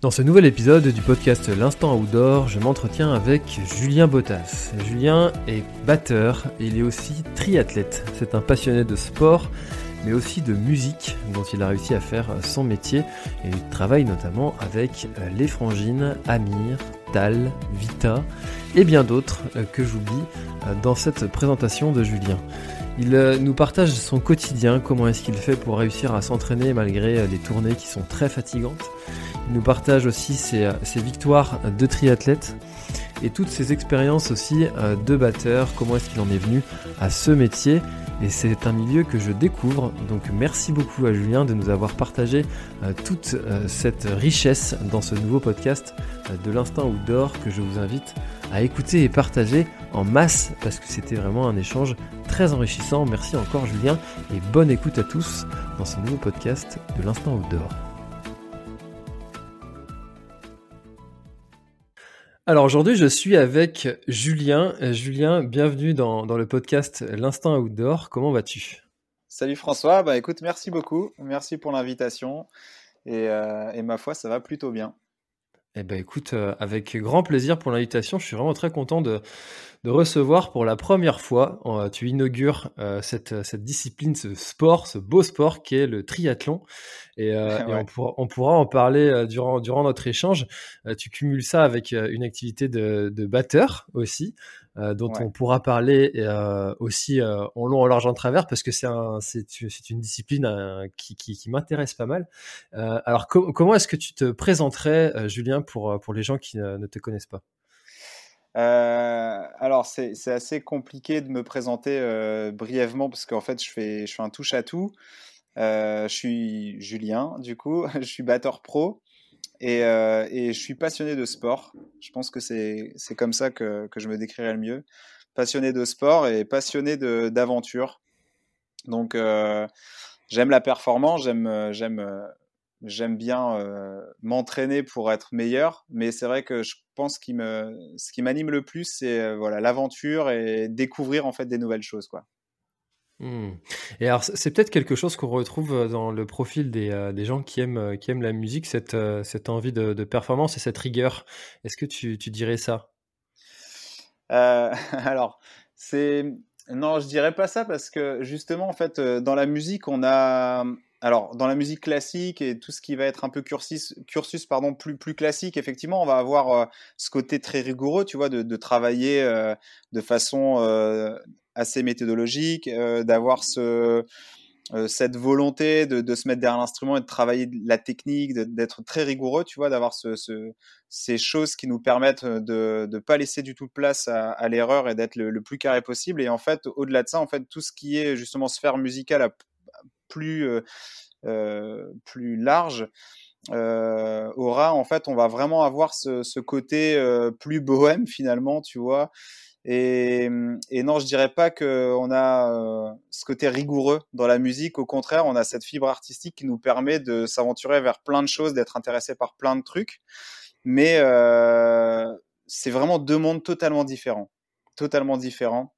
Dans ce nouvel épisode du podcast L'Instant Outdoor, je m'entretiens avec Julien Bottas. Julien est batteur il est aussi triathlète. C'est un passionné de sport mais aussi de musique dont il a réussi à faire son métier il travaille notamment avec euh, les frangines Amir, Tal, Vita et bien d'autres euh, que j'oublie euh, dans cette présentation de Julien. Il nous partage son quotidien, comment est-ce qu'il fait pour réussir à s'entraîner malgré des tournées qui sont très fatigantes. Il nous partage aussi ses, victoires de triathlète et toutes ses expériences aussi de batteur, comment est-ce qu'il en est venu à ce métier et c'est un milieu que je découvre. Donc merci beaucoup à Julien de nous avoir partagé euh, toute euh, cette richesse dans ce nouveau podcast euh, de l'instant outdoor que je vous invite écouter et partager en masse parce que c'était vraiment un échange très enrichissant. Merci encore Julien et bonne écoute à tous dans ce nouveau podcast de l'instant outdoor. Alors aujourd'hui, je suis avec Julien. Euh, Julien, bienvenue dans, le podcast L'Instant Outdoor. Comment vas-tu? Salut François, bah écoute, merci beaucoup. Merci pour l'invitation. Et, euh, et, ma foi, ça va plutôt bien. Eh ben écoute, euh, avec grand plaisir pour l'invitation. Je suis vraiment très content de, de recevoir pour la première fois. Euh, tu inaugures euh, cette, cette, discipline, ce sport, ce beau sport qui est le triathlon. Et, on, pourra, en parler durant, durant notre échange. tu cumules ça avec une activité de, de batteur aussi. Euh, dont on pourra parler euh, aussi euh, en long, en large, en travers, parce que c'est un, une discipline qui, qui, m'intéresse pas mal. alors, comment est-ce que tu te présenterais, Julien, pour, pour les gens qui ne, te connaissent pas? Alors c'est assez compliqué de me présenter brièvement parce qu'en fait je fais, je un touche à tout. je suis Julien du coup, je suis batteur pro. Euh, et, je suis passionné de sport. Je pense que c'est comme ça que, que, je me décrirais le mieux. Passionné de sport et passionné d'aventure. Donc, euh, j'aime la performance, j'aime j'aime bien euh, m'entraîner pour être meilleur. Mais c'est vrai que je pense que ce qui m'anime le plus, c'est voilà l'aventure et découvrir en fait des nouvelles choses, quoi. Mmh. Et alors, c'est peut-être quelque chose qu'on retrouve euh, dans le profil des, euh, des, gens qui aiment, euh, qui aiment la musique, cette, cette envie de, de, performance et cette rigueur. Est-ce que tu, tu, dirais ça? Euh, Alors, c'est. Non, je dirais pas ça parce que justement, en fait, dans la musique, on a. Alors, dans la musique classique et tout ce qui va être un peu cursus, cursus pardon, plus, plus classique, effectivement, on va avoir ce côté très rigoureux, tu vois, de, de travailler de façon assez méthodologique, euh, d'avoir ce, euh, cette volonté de, de, se mettre derrière l'instrument et de travailler la technique, d'être très rigoureux, tu vois, d'avoir ce, ce, ces choses qui nous permettent de ne pas laisser du tout place à, à l'erreur et d'être le, plus carré possible. Et en fait, au-delà de ça, en fait, tout ce qui est justement sphère musicale à plus, plus large, aura en fait on va vraiment avoir ce, côté plus bohème finalement tu vois? Et, et, non, je dirais pas qu'on a ce côté rigoureux dans la musique. Au contraire, on a cette fibre artistique qui nous permet de s'aventurer vers plein de choses, d'être intéressé par plein de trucs. Mais c'est vraiment deux mondes totalement différents. Totalement différents.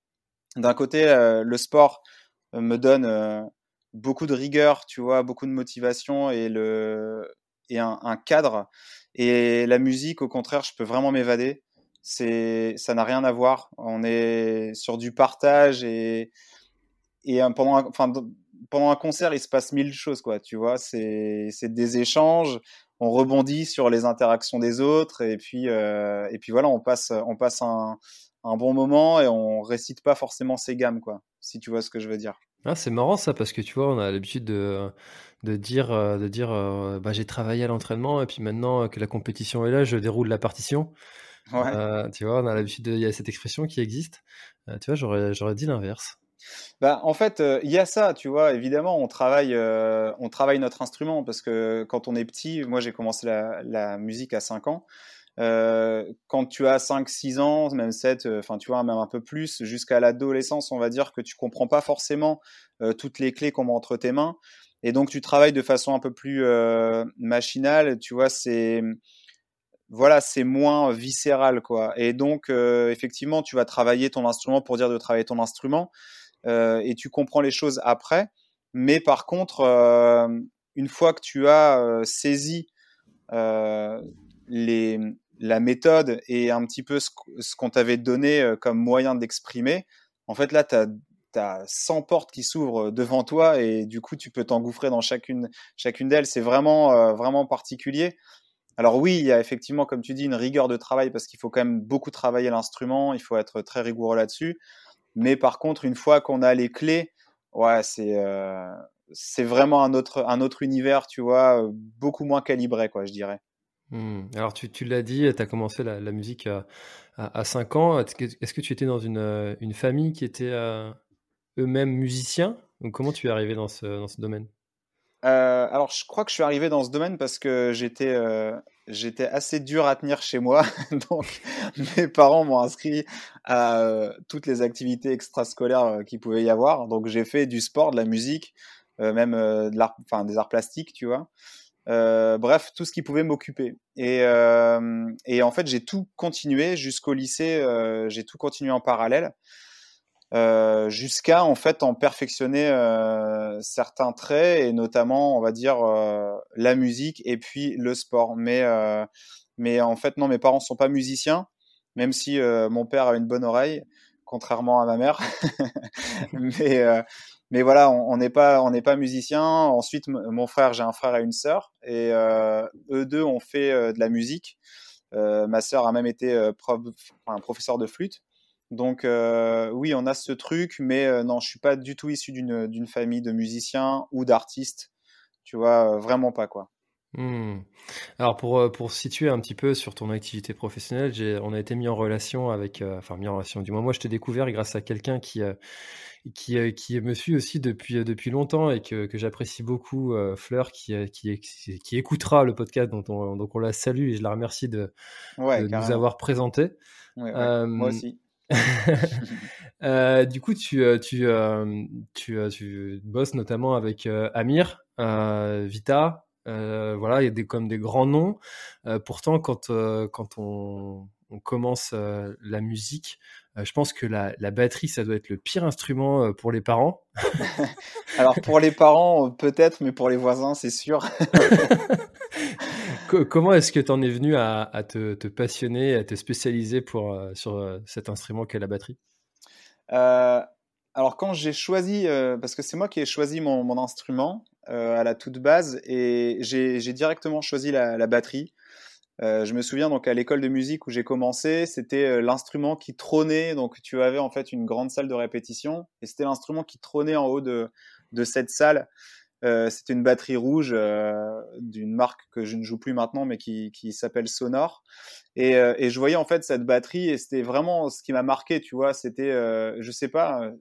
D'un côté, le sport me donne beaucoup de rigueur, tu vois, beaucoup de motivation et, le, et un, cadre. Et la musique, au contraire, je peux vraiment m'évader c'est ça n'a rien à voir. On est sur du partage et et pendant un, enfin pendant un concert, il se passe mille choses quoi. Tu vois, c'est c'est des échanges. On rebondit sur les interactions des autres et puis euh, et puis voilà, on passe on passe un un bon moment et on récite pas forcément ses gammes quoi. Si tu vois ce que je veux dire. Ah, c'est marrant ça parce que tu vois, on a l'habitude de, de dire, de dire bah, j'ai travaillé à l'entraînement et puis maintenant que la compétition est là, je déroule la partition. Ouais. tu vois, on a l'habitude, il y a cette expression qui existe. tu vois, j'aurais, j'aurais dit l'inverse. Bah, en fait, il y a ça, tu vois. Évidemment, on travaille, on travaille notre instrument parce que quand on est petit, moi j'ai commencé la, la, musique à 5 ans. Quand tu as 5, 6 ans, même 7, enfin tu vois, même un peu plus, jusqu'à l'adolescence, on va dire que tu comprends pas forcément toutes les clés qu'on met entre tes mains. Et donc tu travailles de façon un peu plus machinale, tu vois, c'est voilà, c'est moins viscéral, quoi. Et donc, effectivement, tu vas travailler ton instrument pour dire de travailler ton instrument. Euh, et tu comprends les choses après. Mais par contre, euh, une fois que tu as euh, saisi les, la méthode et un petit peu ce, qu'on t'avait donné comme moyen d'exprimer, en fait, là, tu as, as, 100 portes qui s'ouvrent devant toi et du coup, tu peux t'engouffrer dans chacune, chacune d'elles. C'est vraiment, vraiment particulier. Alors oui, il y a effectivement, comme tu dis, une rigueur de travail parce qu'il faut quand même beaucoup travailler l'instrument, il faut être très rigoureux là-dessus. Mais par contre, une fois qu'on a les clés, ouais, c'est euh, c'est vraiment un autre, un autre univers, tu vois, beaucoup moins calibré, quoi, je dirais. Mmh. Alors, tu, tu l'as dit, tu as commencé la, musique à, à, 5 ans. Est-ce que, tu étais dans une, euh, une famille qui était euh, eux-mêmes musiciens? Comment tu es arrivé dans ce, dans ce domaine? Euh, alors, je crois que je suis arrivé dans ce domaine parce que j'étais j'étais assez dur à tenir chez moi. Donc, mes parents m'ont inscrit à toutes les activités extrascolaires qu'il pouvait y avoir. Donc, j'ai fait du sport, de la musique, même des arts plastiques, tu vois. Bref, tout ce qui pouvait m'occuper. Et, et en fait, j'ai tout continué jusqu'au lycée. j'ai tout continué en parallèle. Euh, jusqu'à en fait en perfectionner euh, certains traits et notamment on va dire euh, la musique et puis le sport mais en fait non mes parents sont pas musiciens même si mon père a une bonne oreille contrairement à ma mère mais mais voilà on n'est pas on n'est pas musicien ensuite mon frère j'ai un frère et une sœur et eux deux ont fait de la musique ma sœur a même été professeur de flûte donc euh, oui, on a ce truc, mais euh, non, je suis pas du tout issu d'une famille de musiciens ou d'artistes. Tu vois, euh, vraiment pas quoi. Mmh. Alors pour, pour situer un petit peu sur ton activité professionnelle, on a été mis en relation avec, enfin mis en relation, du moins moi je t'ai découvert grâce à quelqu'un qui, qui, qui me suit aussi depuis, depuis longtemps et que, que j'apprécie beaucoup, Fleur, qui, qui, qui, écoutera le podcast, dont on, donc on la salue et je la remercie de, de nous avoir présenté. moi aussi. Euh, du coup, tu, euh, tu, euh, tu, tu, bosses notamment avec Amir, Vita. Voilà, il y a des, comme des grands noms. pourtant, quand, quand on, on commence la musique, je pense que la, la, batterie, ça doit être le pire instrument pour les parents. Alors pour les parents, peut-être, mais pour les voisins, c'est sûr. comment est-ce que tu en es venu à, te, passionner, à te spécialiser pour, euh, sur euh, cet instrument qu'est la batterie? Euh, Alors quand j'ai choisi, parce que c'est moi qui ai choisi mon, instrument à la toute base, et j'ai directement choisi la, batterie. je me souviens donc à l'école de musique où j'ai commencé, c'était l'instrument qui trônait. Donc tu avais en fait une grande salle de répétition et c'était l'instrument qui trônait en haut de, de cette salle. Euh, c'était une batterie rouge euh, d'une marque que je ne joue plus maintenant, mais qui, qui s'appelle Sonor. Et, euh, et, je voyais en fait cette batterie et c'était vraiment ce qui m'a marqué, tu vois. C'était, je sais pas,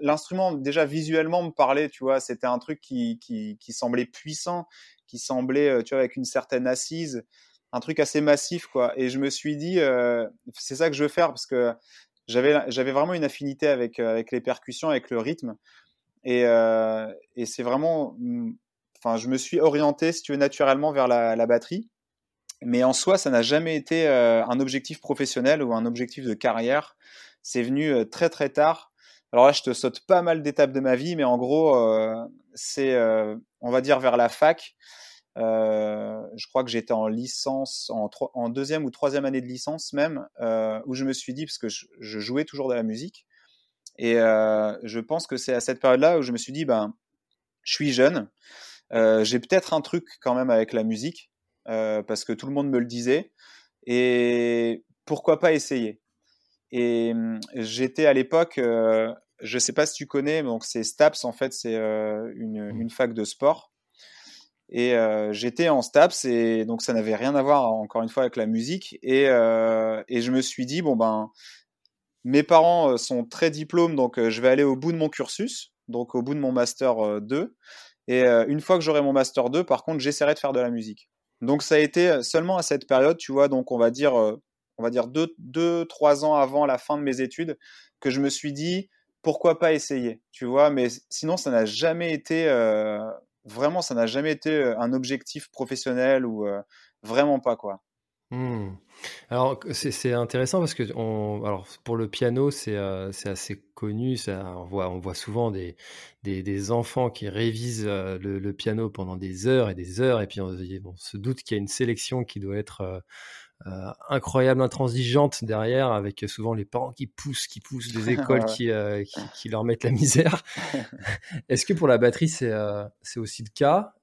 l'instrument déjà visuellement me parlait, tu vois. C'était un truc qui, qui, semblait puissant, qui semblait, tu vois, avec une certaine assise, un truc assez massif, quoi. Et je me suis dit, c'est ça que je veux faire parce que j'avais j'avais vraiment une affinité avec avec les percussions, avec le rythme. Et, euh, et c'est vraiment, mm, enfin, je me suis orienté, si tu veux, naturellement vers la, batterie. Mais en soi, ça n'a jamais été euh, un objectif professionnel ou un objectif de carrière. C'est venu euh, très très tard. Alors là, je te saute pas mal d'étapes de ma vie, mais en gros, euh, c'est, on va dire, vers la fac. je crois que j'étais en licence, en, deuxième ou troisième année de licence même, où je me suis dit, parce que je, jouais toujours de la musique, et euh, je pense que c'est à cette période-là où je me suis dit, ben, je suis jeune, euh, j'ai peut-être un truc quand même avec la musique, euh, parce que tout le monde me le disait, et pourquoi pas essayer Et hum, j'étais à l'époque, je sais pas si tu connais, donc c'est STAPS en fait, c'est une, Mmh. une fac de sport. Et j'étais en STAPS et donc ça n'avait rien à voir encore une fois avec la musique. Et, et je me suis dit bon ben mes parents sont très diplômes donc je vais aller au bout de mon cursus, donc au bout de mon master 2. Et une fois que j'aurai mon master 2, par contre j'essaierai de faire de la musique. Donc ça a été seulement à cette période, tu vois, donc on va dire on va dire deux, deux trois ans avant la fin de mes études que je me suis dit pourquoi pas essayer, tu vois. Mais sinon ça n'a jamais été vraiment, ça n'a jamais été un objectif professionnel ou vraiment pas quoi. Mmh. Alors c'est intéressant parce que pour le piano c'est euh, assez connu, on, voit, souvent des, enfants qui révisent euh, le, le, piano pendant des heures et des heures et puis on, on se doute qu'il y a une sélection qui doit être euh, incroyable, intransigeante derrière, avec souvent les parents qui poussent, qui poussent des écoles qui, euh, qui, qui, leur mettent la misère. Est-ce que pour la batterie, c'est euh, aussi le cas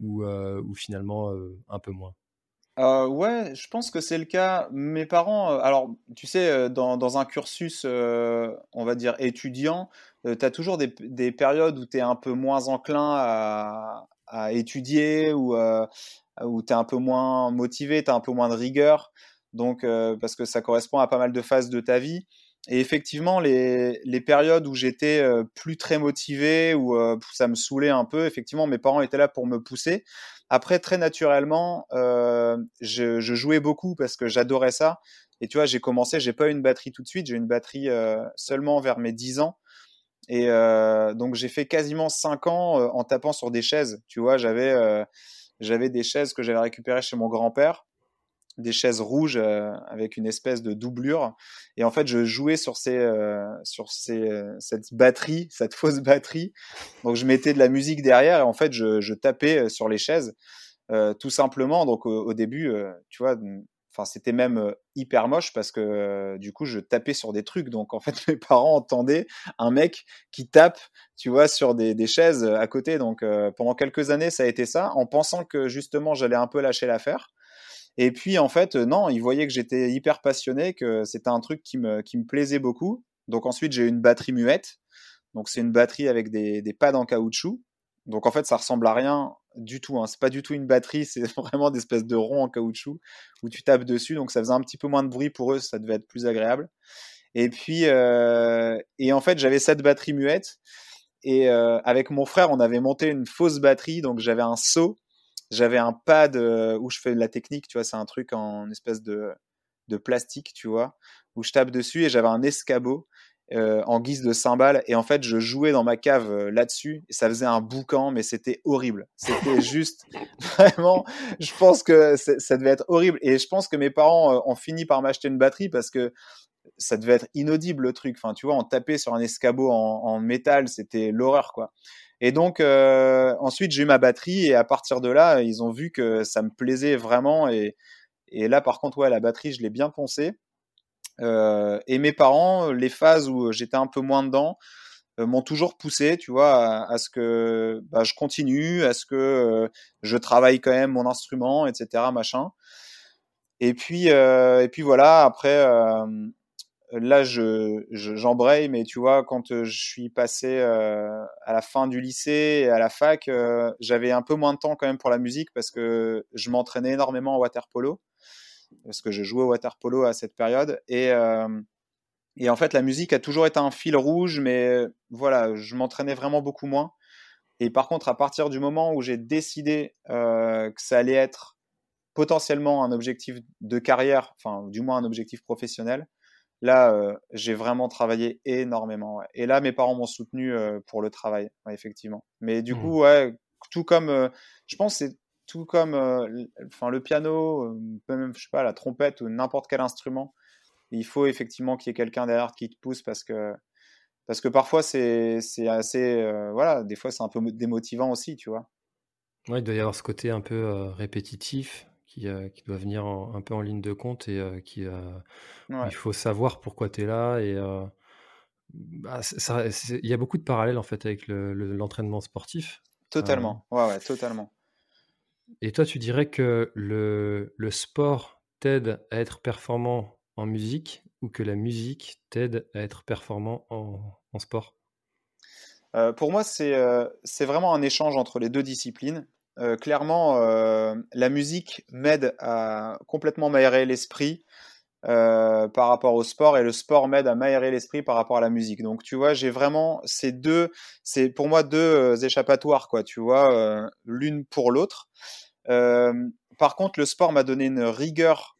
ou, ou, finalement un peu moins? Euh, ouais, je pense que c'est le cas. Mes parents, alors tu sais, dans, dans un cursus, on va dire étudiant, tu as toujours des, des périodes où tu es un peu moins enclin à, à étudier ou où tu es un peu moins motivé, tu as un peu moins de rigueur, donc parce que ça correspond à pas mal de phases de ta vie. Et effectivement, les, les périodes où j'étais plus très motivé, où ça me saoulait un peu, effectivement, mes parents étaient là pour me pousser. Après, très naturellement, euh, je, je, jouais beaucoup parce que j'adorais ça. Et tu vois, j'ai commencé, j'ai pas eu une batterie tout de suite, j'ai une batterie euh, seulement vers mes 10 ans. Et euh, donc, j'ai fait quasiment 5 ans en tapant sur des chaises. Tu vois, j'avais j'avais des chaises que j'avais récupérées chez mon grand-père des chaises rouges euh, avec une espèce de doublure. Et en fait, je jouais sur ces, euh, sur ces, euh, cette batterie, cette fausse batterie. Donc, je mettais de la musique derrière et en fait, je, je tapais sur les chaises, tout simplement. Donc, au, au début, tu vois, enfin, c'était même hyper moche parce que du coup, je tapais sur des trucs. Donc, en fait, mes parents entendaient un mec qui tape, tu vois, sur des, chaises à côté. Donc, pendant quelques années, ça a été ça, en pensant que justement, j'allais un peu lâcher l'affaire. Et puis, en fait, non, ils voyaient que j'étais hyper passionné, que c'était un truc qui me, qui me plaisait beaucoup. Donc, ensuite, j'ai une batterie muette. Donc, c'est une batterie avec des, des pads en caoutchouc. Donc, en fait, ça ressemble à rien du tout. Hein. C'est pas du tout une batterie, c'est vraiment des espèces de ronds en caoutchouc où tu tapes dessus. Donc, ça faisait un petit peu moins de bruit pour eux, ça devait être plus agréable. Et puis, euh, et en fait, j'avais cette batterie muette. Et euh, avec mon frère, on avait monté une fausse batterie. Donc, j'avais un seau j'avais un pad où je fais de la technique, tu vois, c'est un truc en espèce de, de plastique, tu vois, où je tape dessus et j'avais un escabeau euh, en guise de cymbale. Et en fait je jouais dans ma cave euh, là-dessus. Et ça faisait un boucan mais c'était horrible. C'était juste vraiment je pense que ça devait être horrible. Et je pense que mes parents euh, ont fini par m'acheter une batterie parce que ça devait être inaudible le truc. Enfin tu vois on tapait sur un escabeau en, en métal c'était l'horreur quoi. Et donc ensuite j'ai eu ma batterie. Et à partir de là ils ont vu que ça me plaisait vraiment. Et, et là par contre ouais la batterie je l'ai bien poncée et mes parents les phases où j'étais un peu moins dedans euh, m'ont toujours poussé tu vois à, ce que bah, je continue à ce que euh, je travaille quand même mon instrument etc machin. Et puis et puis voilà après là, je, j'embraye, mais tu vois, quand je suis passé euh, à la fin du lycée et à la fac, euh, j'avais un peu moins de temps quand même pour la musique parce que je m'entraînais énormément en water polo, parce que je jouais au water polo à cette période. Et, euh, et en fait, la musique a toujours été un fil rouge, mais voilà, je m'entraînais vraiment beaucoup moins. Et par contre, à partir du moment où j'ai décidé que ça allait être potentiellement un objectif de carrière, enfin, du moins un objectif professionnel, là, euh, j'ai vraiment travaillé énormément. Ouais. Et là, mes parents m'ont soutenu euh, pour le travail, ouais, effectivement. Mais du mmh. coup, ouais, tout comme, euh, je pense, c'est tout comme, enfin, le piano, même, je sais pas, la trompette ou n'importe quel instrument. Il faut effectivement qu'il y ait quelqu'un derrière qui te pousse parce que, parce que parfois c'est, assez, voilà, des fois c'est un peu démotivant aussi, tu vois. Ouais, il doit y avoir ce côté un peu répétitif qui, euh, qui doit venir en, un peu en ligne de compte et euh, qui euh, ouais. il faut savoir pourquoi tu es là et bah, il y a beaucoup de parallèles en fait avec l'entraînement le, sportif. Totalement, ouais, ouais, totalement. Et toi, tu dirais que le, sport t'aide à être performant en musique ou que la musique t'aide à être performant en, sport? Pour moi, c'est vraiment un échange entre les deux disciplines. clairement, la musique m'aide à complètement m'aérer l'esprit, euh, par rapport au sport et le sport m'aide à m'aérer l'esprit par rapport à la musique. Donc tu vois, j'ai vraiment ces deux, c'est pour moi deux euh, échappatoires quoi, tu vois, euh, l'une pour l'autre. Par contre, le sport m'a donné une rigueur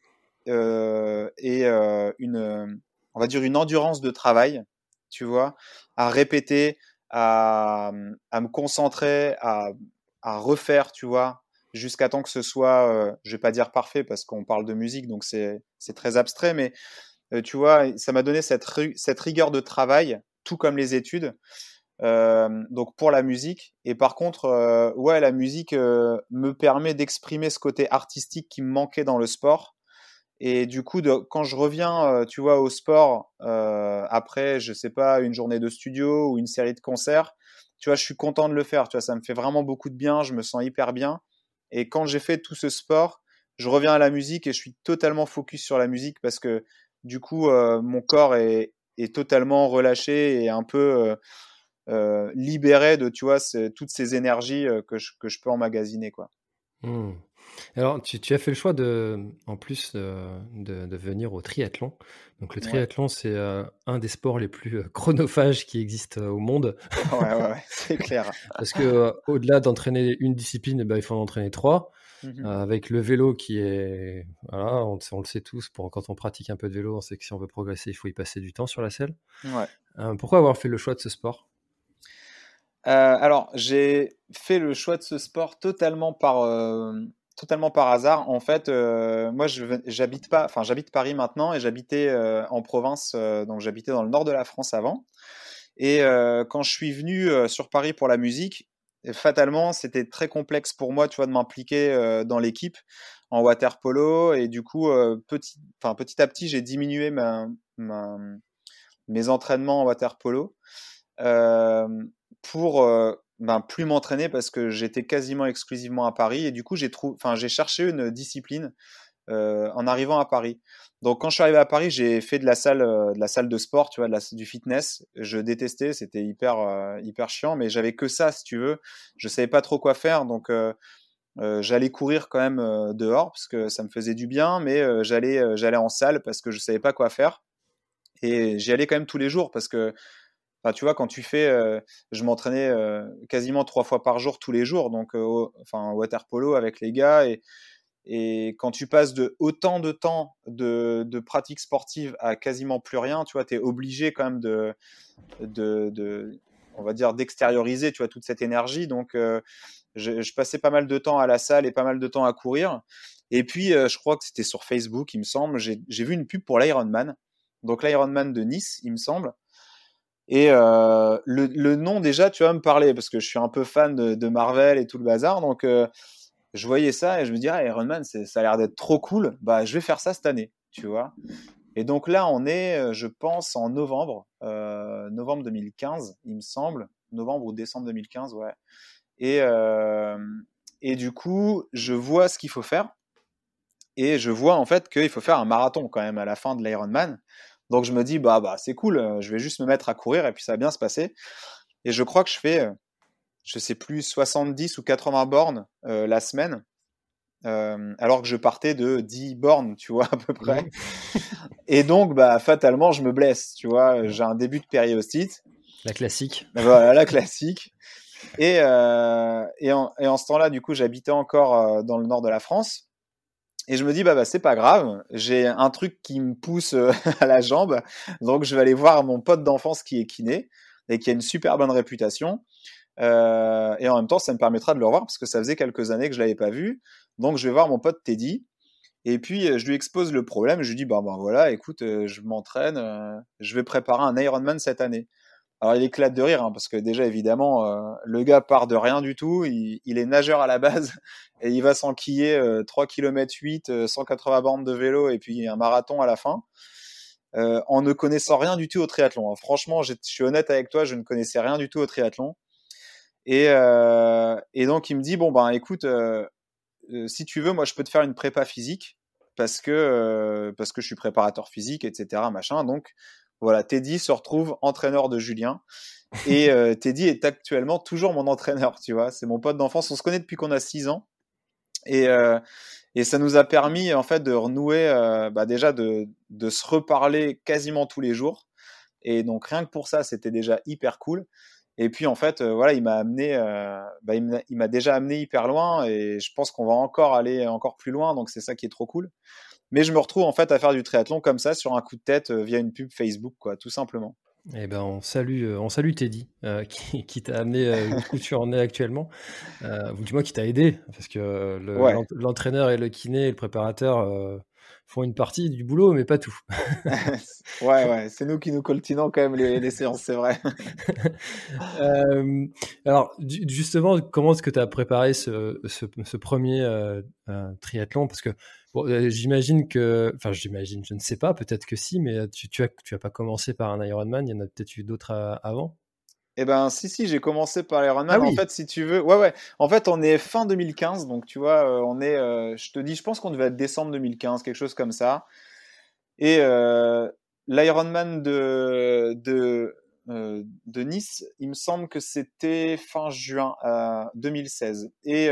et une, on va dire une endurance de travail, tu vois, à répéter, à, à me concentrer, à, à refaire, tu vois, jusqu'à temps que ce soit, euh, je vais pas dire parfait parce qu'on parle de musique, donc c'est très abstrait, mais euh, tu vois, ça m'a donné cette rigueur de travail, tout comme les études. Euh, donc pour la musique. Et par contre, ouais, la musique me permet d'exprimer ce côté artistique qui me manquait dans le sport. Et du coup, quand je reviens, tu vois, au sport, après, je sais pas, une journée de studio ou une série de concerts, tu vois, je suis content de le faire. Tu vois, ça me fait vraiment beaucoup de bien. Je me sens hyper bien. Et quand j'ai fait tout ce sport, je reviens à la musique et je suis totalement focus sur la musique parce que du coup, euh, mon corps est, totalement relâché et un peu euh, euh, libéré de, tu vois, toutes ces énergies que je, que je peux emmagasiner, quoi. Mmh. Alors, tu, tu, as fait le choix de, en plus de, de, venir au triathlon. Donc, le triathlon, c'est un des sports les plus chronophages qui existent au monde. Ouais, ouais, ouais c'est clair. Parce que au-delà d'entraîner une discipline, eh ben, il faut en entraîner trois. Mmh avec le vélo qui est, voilà, on, on, le sait tous, pour, quand on pratique un peu de vélo, on sait que si on veut progresser, il faut y passer du temps sur la selle. Ouais. pourquoi avoir fait le choix de ce sport? Alors, j'ai fait le choix de ce sport totalement par, totalement par hasard. En fait, euh, moi, j'habite pas, enfin, j'habite Paris maintenant et j'habitais euh, en province, euh, donc j'habitais dans le nord de la France avant. Et quand je suis venu sur Paris pour la musique, fatalement, c'était très complexe pour moi, tu vois, de m'impliquer dans l'équipe en water polo. Et du coup, petit, petit à petit, j'ai diminué mes entraînements en water polo pour ben, plus m'entraîner parce que j'étais quasiment exclusivement à Paris et du coup j'ai enfin cherché une discipline euh, en arrivant à Paris. Donc quand je suis arrivé à Paris, j'ai fait de la salle, euh, de la salle de sport, tu vois, de la, du fitness. Je détestais, c'était hyper, euh, hyper chiant, mais j'avais que ça, si tu veux. Je savais pas trop quoi faire, donc j'allais courir quand même dehors parce que ça me faisait du bien, mais j'allais, j'allais en salle parce que je savais pas quoi faire. Et j'y allais quand même tous les jours parce que tu vois, quand tu fais, euh, je m'entraînais euh, quasiment trois fois par jour, tous les jours, donc euh, enfin water polo avec les gars et quand tu passes de autant de temps de, de pratique sportive à quasiment plus rien, tu vois, tu es obligé quand même de, de, on va dire, d'extérioriser, tu vois, toute cette énergie. Donc, je, je, passais pas mal de temps à la salle et pas mal de temps à courir. Et puis, je crois que c'était sur Facebook, il me semble, j'ai vu une pub pour l'Ironman. Donc, l'Ironman de Nice, il me semble. Et euh, le, le, nom déjà, tu vas me parler parce que je suis un peu fan de, Marvel et tout le bazar, donc euh, je voyais ça et je me disais ah, Iron Man, ça a l'air d'être trop cool. Bah, je vais faire ça cette année, tu vois. Et donc là, on est, euh, je pense, en novembre, novembre 2015, il me semble, novembre ou décembre 2015, ouais. Et et du coup, je vois ce qu'il faut faire et je vois en fait qu'il faut faire un marathon quand même à la fin de l'Ironman. Donc je me dis, bah, bah c'est cool, euh, je vais juste me mettre à courir et puis ça va bien se passer. Et je crois que je fais, euh, je sais plus, 70 ou 80 bornes euh, la semaine. alors que je partais de 10 bornes, tu vois, à peu près. et donc, bah, fatalement, je me blesse, tu vois. J'ai un début de périostite. La classique. Voilà, la classique. Et, et, en, et en ce temps-là, du coup, j'habitais encore dans le nord de la France. Et je me dis, bah, bah c'est pas grave, j'ai un truc qui me pousse euh, à la jambe, donc je vais aller voir mon pote d'enfance qui est kiné et qui a une super bonne réputation. Euh, et en même temps, ça me permettra de le revoir parce que ça faisait quelques années que je l'avais pas vu. Donc je vais voir mon pote Teddy. Et puis je lui expose le problème. Je lui dis, bah, bah voilà, écoute, euh, je m'entraîne, je vais préparer un Ironman cette année. Alors il éclate de rire hein, parce que déjà évidemment euh, le gars part de rien du tout, il, est nageur à la base et il va s'enquiller euh, 3 km 8, 180 bandes de vélo et puis un marathon à la fin. Euh, en ne connaissant rien du tout au triathlon. Hein. Franchement, je suis honnête avec toi, je ne connaissais rien du tout au triathlon. Et, euh, et donc il me dit bon ben écoute, si tu veux, moi je peux te faire une prépa physique parce que, parce que je suis préparateur physique, etc. Machin. Donc voilà, Teddy se retrouve entraîneur de Julien. Et Teddy est actuellement toujours mon entraîneur, tu vois. C'est mon pote d'enfance. On se connaît depuis qu'on a 6 ans. Et, et ça nous a permis, en fait, de renouer, bah, déjà de, de se reparler quasiment tous les jours. Et donc, rien que pour ça, c'était déjà hyper cool. Et puis en fait, euh, voilà, il m'a amené, euh, bah, il m'a déjà amené hyper loin et je pense qu'on va encore aller encore plus loin. Donc c'est ça qui est trop cool. Mais je me retrouve en fait à faire du triathlon comme ça sur un coup de tête euh, via une pub Facebook, quoi, tout simplement. Eh ben, on salue, on salue Teddy, qui, t'a amené où tu en es actuellement, ou du moins qui t'a aidé, parce que l'entraîneur et le kiné et le préparateur font une partie du boulot, mais pas tout. ouais, ouais, c'est nous qui nous coltinons quand même les, séances, c'est vrai. Euh, alors, justement, comment est-ce que tu as préparé ce, ce, premier euh, euh, triathlon? Parce que j'imagine que, enfin, j'imagine, je ne sais pas, peut-être que si, mais tu, tu, as, tu as pas commencé par un Ironman, il y en a peut-être eu d'autres avant? Eh ben, si, si, j'ai commencé par l'Ironman. Ah en fait, si tu veux, ouais, ouais. En fait, on est fin 2015, donc tu vois, euh, on est, euh, je te dis, je pense qu'on devait être décembre 2015, quelque chose comme ça. Et euh, l'Ironman de, de, de Nice, il me semble que c'était fin juin 2016. Et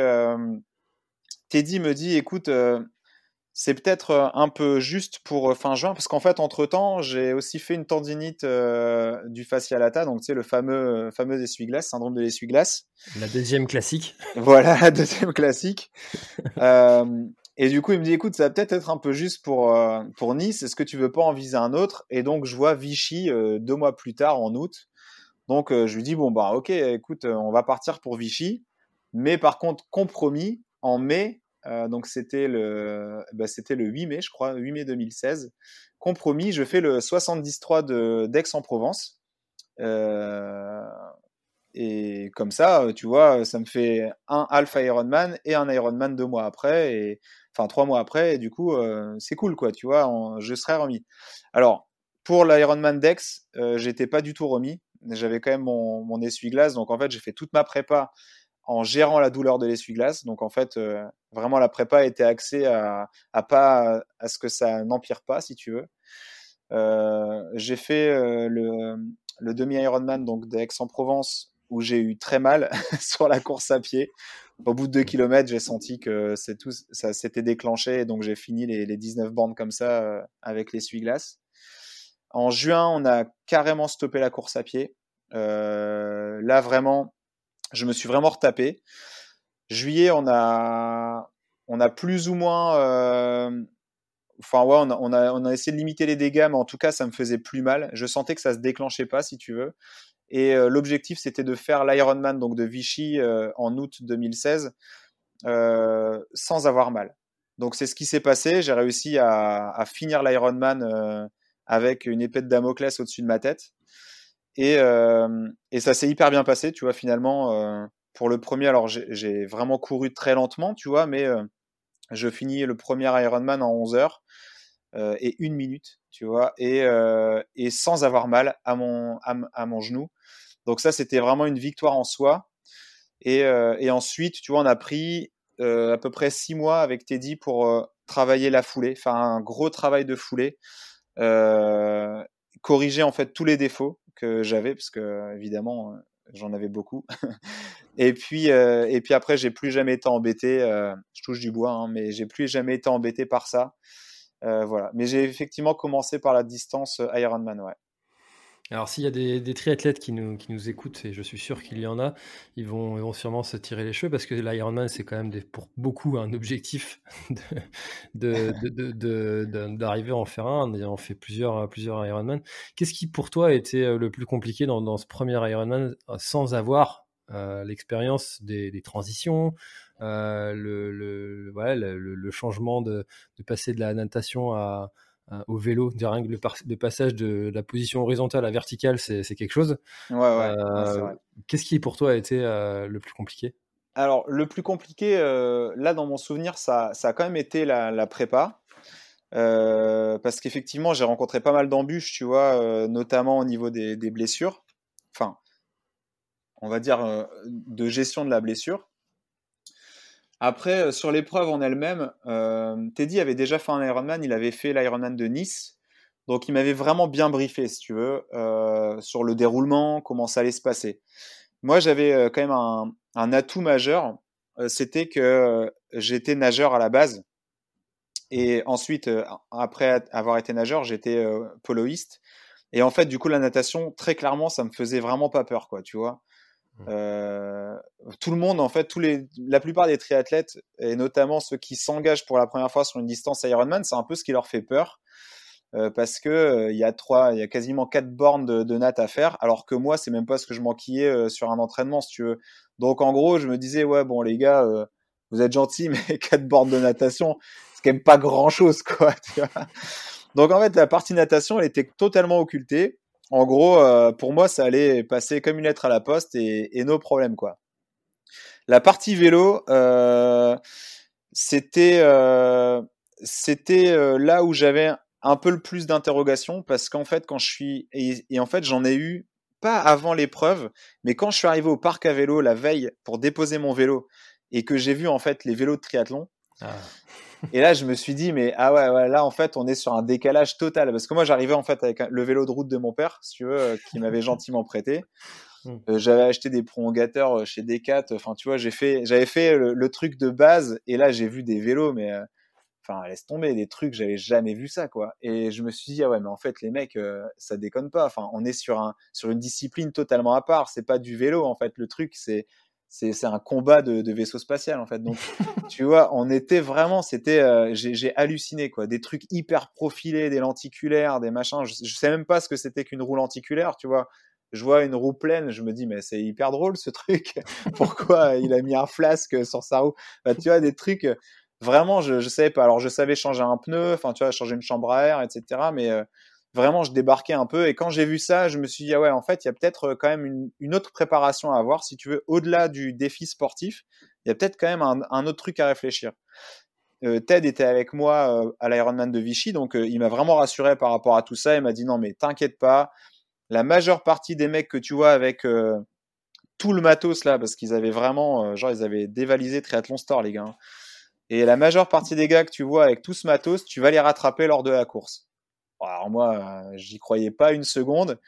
Teddy me dit, écoute, c'est peut-être euh, un peu juste pour euh, fin juin, parce qu'en fait, entre-temps, j'ai aussi fait une tendinite euh, du fascia lata, donc tu sais, le fameux, fameux essuie-glace, syndrome de l'essuie-glace. La deuxième classique. Voilà, la deuxième classique. et du coup, il me dit, écoute, ça va peut-être être un peu juste pour, pour Nice, est-ce que tu veux pas en viser un autre? Et donc, je vois Vichy deux mois plus tard, en août. Donc, je lui dis, bon, bah, ok, écoute, on va partir pour Vichy. Mais par contre, compromis, en mai, euh, donc c'était le, bah, c'était le 8 mai, je crois, 8 mai 2016. Compromis, je fais le 73 de d'Aix-en-Provence. Euh, et comme ça, tu vois, ça me fait un Alpha Ironman et un Ironman deux mois après, et enfin trois mois après, et du coup, euh, c'est cool, quoi, tu vois, je serai remis. Alors, pour l'Ironman Dex, j'étais pas du tout remis. J'avais quand même mon, essuie-glace, donc en fait, j'ai fait toute ma prépa en gérant la douleur de l'essuie-glace. Donc en fait, euh, vraiment la prépa était axée à, à pas à ce que ça n'empire pas, si tu veux. Euh, j'ai fait euh, le, le demi Ironman donc d'Aix-en-Provence où j'ai eu très mal sur la course à pied. Au bout de deux kilomètres, j'ai senti que c'est tout, ça s'était déclenché, et donc j'ai fini les, les, 19 bandes comme ça avec l'essuie-glace. En juin, on a carrément stoppé la course à pied. là, vraiment, je me suis vraiment retapé. Juillet, on a, on a plus ou moins. Euh, enfin, ouais, on a, on, a, essayé de limiter les dégâts, mais en tout cas, ça me faisait plus mal. Je sentais que ça se déclenchait pas, si tu veux. Et euh, l'objectif, c'était de faire l'Ironman donc de Vichy euh, en août 2016 sans avoir mal. Donc, c'est ce qui s'est passé. J'ai réussi à, à finir l'Ironman avec une épée de Damoclès au-dessus de ma tête. Et, euh, ça s'est hyper bien passé, tu vois, finalement. Euh, pour le premier, alors j'ai vraiment couru très lentement, tu vois, mais euh, je finis le premier Ironman en 11 heures et une minute, tu vois, et, et sans avoir mal à mon, à, mon genou. Donc ça, c'était vraiment une victoire en soi. Et, et, ensuite, tu vois, on a pris à peu près six mois avec Teddy pour travailler la foulée, faire un gros travail de foulée, corriger en fait tous les défauts que j'avais, parce que évidemment, euh, j'en avais beaucoup. et puis, euh, et puis après, j'ai plus jamais été embêté. Euh, je touche du bois, hein, mais j'ai plus jamais été embêté par ça. voilà. Mais j'ai effectivement commencé par la distance Ironman, ouais. Alors s'il y a des, triathlètes qui nous, qui nous écoutent, et je suis sûr qu'il y en a, ils vont, vont sûrement se tirer les cheveux parce que l'Ironman, c'est quand même pour beaucoup un objectif d'arriver de, de, à en faire un. On fait plusieurs, plusieurs Ironman. Qu'est-ce qui pour toi a été euh, le plus compliqué dans, dans ce premier Ironman euh, sans avoir euh, l'expérience des, transitions, le, le, le, le, changement de, de passer de la natation à au vélo. Le, le, passage de la position horizontale à verticale, c'est quelque chose. Ouais, ouais, euh, Qu'est-ce qui, pour toi, a été euh, le plus compliqué? Alors, le plus compliqué, là, dans mon souvenir, ça, ça, a quand même été la, prépa. parce qu'effectivement, j'ai rencontré pas mal d'embûches, tu vois, notamment au niveau des, des, blessures. Enfin, on va dire de gestion de la blessure. Après, sur l'épreuve en elle-même, Teddy avait déjà fait un Ironman, il avait fait l'Ironman de Nice. Donc il m'avait vraiment bien briefé, si tu veux, sur le déroulement, comment ça allait se passer. Moi, j'avais quand même un, un, atout majeur, c'était que j'étais nageur à la base. Et ensuite, après avoir été nageur, j'étais poloiste. Et en fait, du coup, la natation, très clairement, ça me faisait vraiment pas peur, quoi, tu vois. Mmh. Euh, tout le monde, en fait, tous les, la plupart des triathlètes, et notamment ceux qui s'engagent pour la première fois sur une distance Ironman, c'est un peu ce qui leur fait peur. Euh, parce que euh, il y a trois, il y a quasiment quatre bornes de, de natte à faire, alors que moi, c'est même pas ce que je m'enquillais euh, sur un entraînement, si tu veux. Donc, en gros, je me disais, ouais, bon, les gars, vous êtes gentils, mais quatre bornes de natation, c'est quand même pas grand chose, quoi. Tu vois Donc, en fait, la partie natation, elle était totalement occultée en gros, euh, pour moi, ça allait passer comme une lettre à la poste et, et nos problèmes, quoi. La partie vélo, euh, c'était euh, là où j'avais un peu le plus d'interrogations parce qu'en fait, quand je suis et, en fait, j'en ai eu pas avant l'épreuve, mais quand je suis arrivé au parc à vélo la veille pour déposer mon vélo et que j'ai vu en fait les vélos de triathlon, ah. Et là, je me suis dit, mais ah ouais, ouais, là, en fait, on est sur un décalage total. Parce que moi, j'arrivais en fait avec le vélo de route de mon père, si tu veux, euh, qui m'avait gentiment prêté. Hmm. Euh, j'avais acheté des prolongateurs euh, chez Decat. Enfin, tu vois, j'ai fait, j'avais fait le, truc de base. Et là, j'ai vu des vélos, mais enfin, laisse tomber, des trucs, j'avais jamais vu ça, quoi. Et je me suis dit, ah ouais, mais en fait, les mecs, ça déconne pas. Enfin, on est sur un, sur une discipline totalement à part. C'est pas du vélo, en fait. Le truc, c'est, c'est un combat de, de, vaisseau spatial en fait. Donc tu vois, on était vraiment, c'était, euh, j'ai halluciné quoi, des trucs hyper profilés, des lenticulaires, des machins. Je, je sais même pas ce que c'était qu'une roue lenticulaire, tu vois. Je vois une roue pleine, je me dis mais c'est hyper drôle ce truc. Pourquoi il a mis un flasque sur sa roue? Bah, Tu vois des trucs. Vraiment, je, je savais pas. Alors je savais changer un pneu, enfin tu vois, changer une chambre à air, etc. Mais euh, vraiment, je débarquais un peu. Et quand j'ai vu ça, je me suis dit, ah ouais, en fait, il y a peut-être euh, quand même une, autre préparation à avoir. Si tu veux, au-delà du défi sportif, il y a peut-être quand même un, autre truc à réfléchir. Euh, Ted était avec moi euh, à l'Ironman de Vichy, donc il m'a vraiment rassuré par rapport à tout ça. Il m'a dit, non, mais t'inquiète pas. La majeure partie des mecs que tu vois avec tout le matos là, parce qu'ils avaient vraiment, genre, ils avaient dévalisé Triathlon Store, les gars. Hein. Et la majeure partie des gars que tu vois avec tout ce matos, tu vas les rattraper lors de la course. Alors moi, j'y croyais pas une seconde.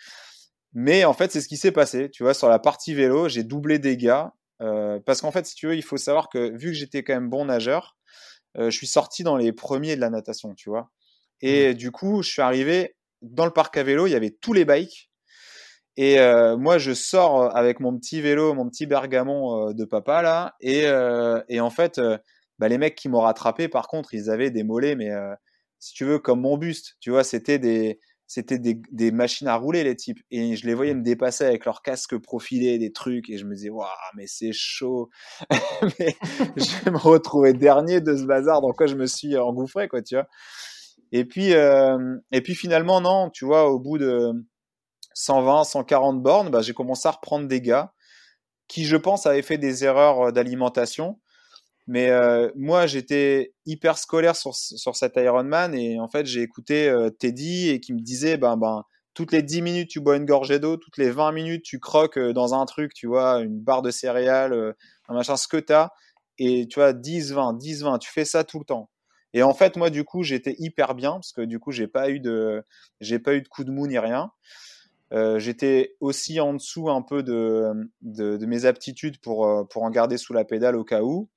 Mais en fait, c'est ce qui s'est passé. Tu vois, sur la partie vélo, j'ai doublé des gars. Euh, parce qu'en fait, si tu veux, il faut savoir que vu que j'étais quand même bon nageur, euh, je suis sorti dans les premiers de la natation, tu vois. Et mmh. du coup, je suis arrivé dans le parc à vélo, il y avait tous les bikes. Et euh, moi, je sors avec mon petit vélo, mon petit bergamon de papa là. Et, et en fait, bah, les mecs qui m'ont rattrapé, par contre, ils avaient des mollets, mais si tu veux, comme mon buste. Tu vois, c'était des, c'était des, des, machines à rouler, les types. Et je les voyais me dépasser avec leur casque profilé, des trucs. Et je me disais, waouh, mais c'est chaud. mais je vais me retrouver dernier de ce bazar dans quoi je me suis engouffré, quoi, tu vois. Et puis, euh, et puis finalement, non, tu vois, au bout de 120, 140 bornes, bah, j'ai commencé à reprendre des gars qui, je pense, avaient fait des erreurs d'alimentation mais euh, moi, j'étais hyper scolaire sur, sur cet Ironman et en fait, j'ai écouté euh, Teddy et qui me disait, ben, ben, toutes les 10 minutes, tu bois une gorgée d'eau, toutes les 20 minutes, tu croques euh, dans un truc, tu vois, une barre de céréales, un machin, ce que tu as. Et tu vois, 10, 20, 10, 20, tu fais ça tout le temps. Et en fait, moi, du coup, j'étais hyper bien parce que du coup, j'ai pas eu de, j'ai pas eu de coup de mou ni rien. J'étais aussi en dessous un peu de, de, de, mes aptitudes pour, pour en garder sous la pédale au cas où.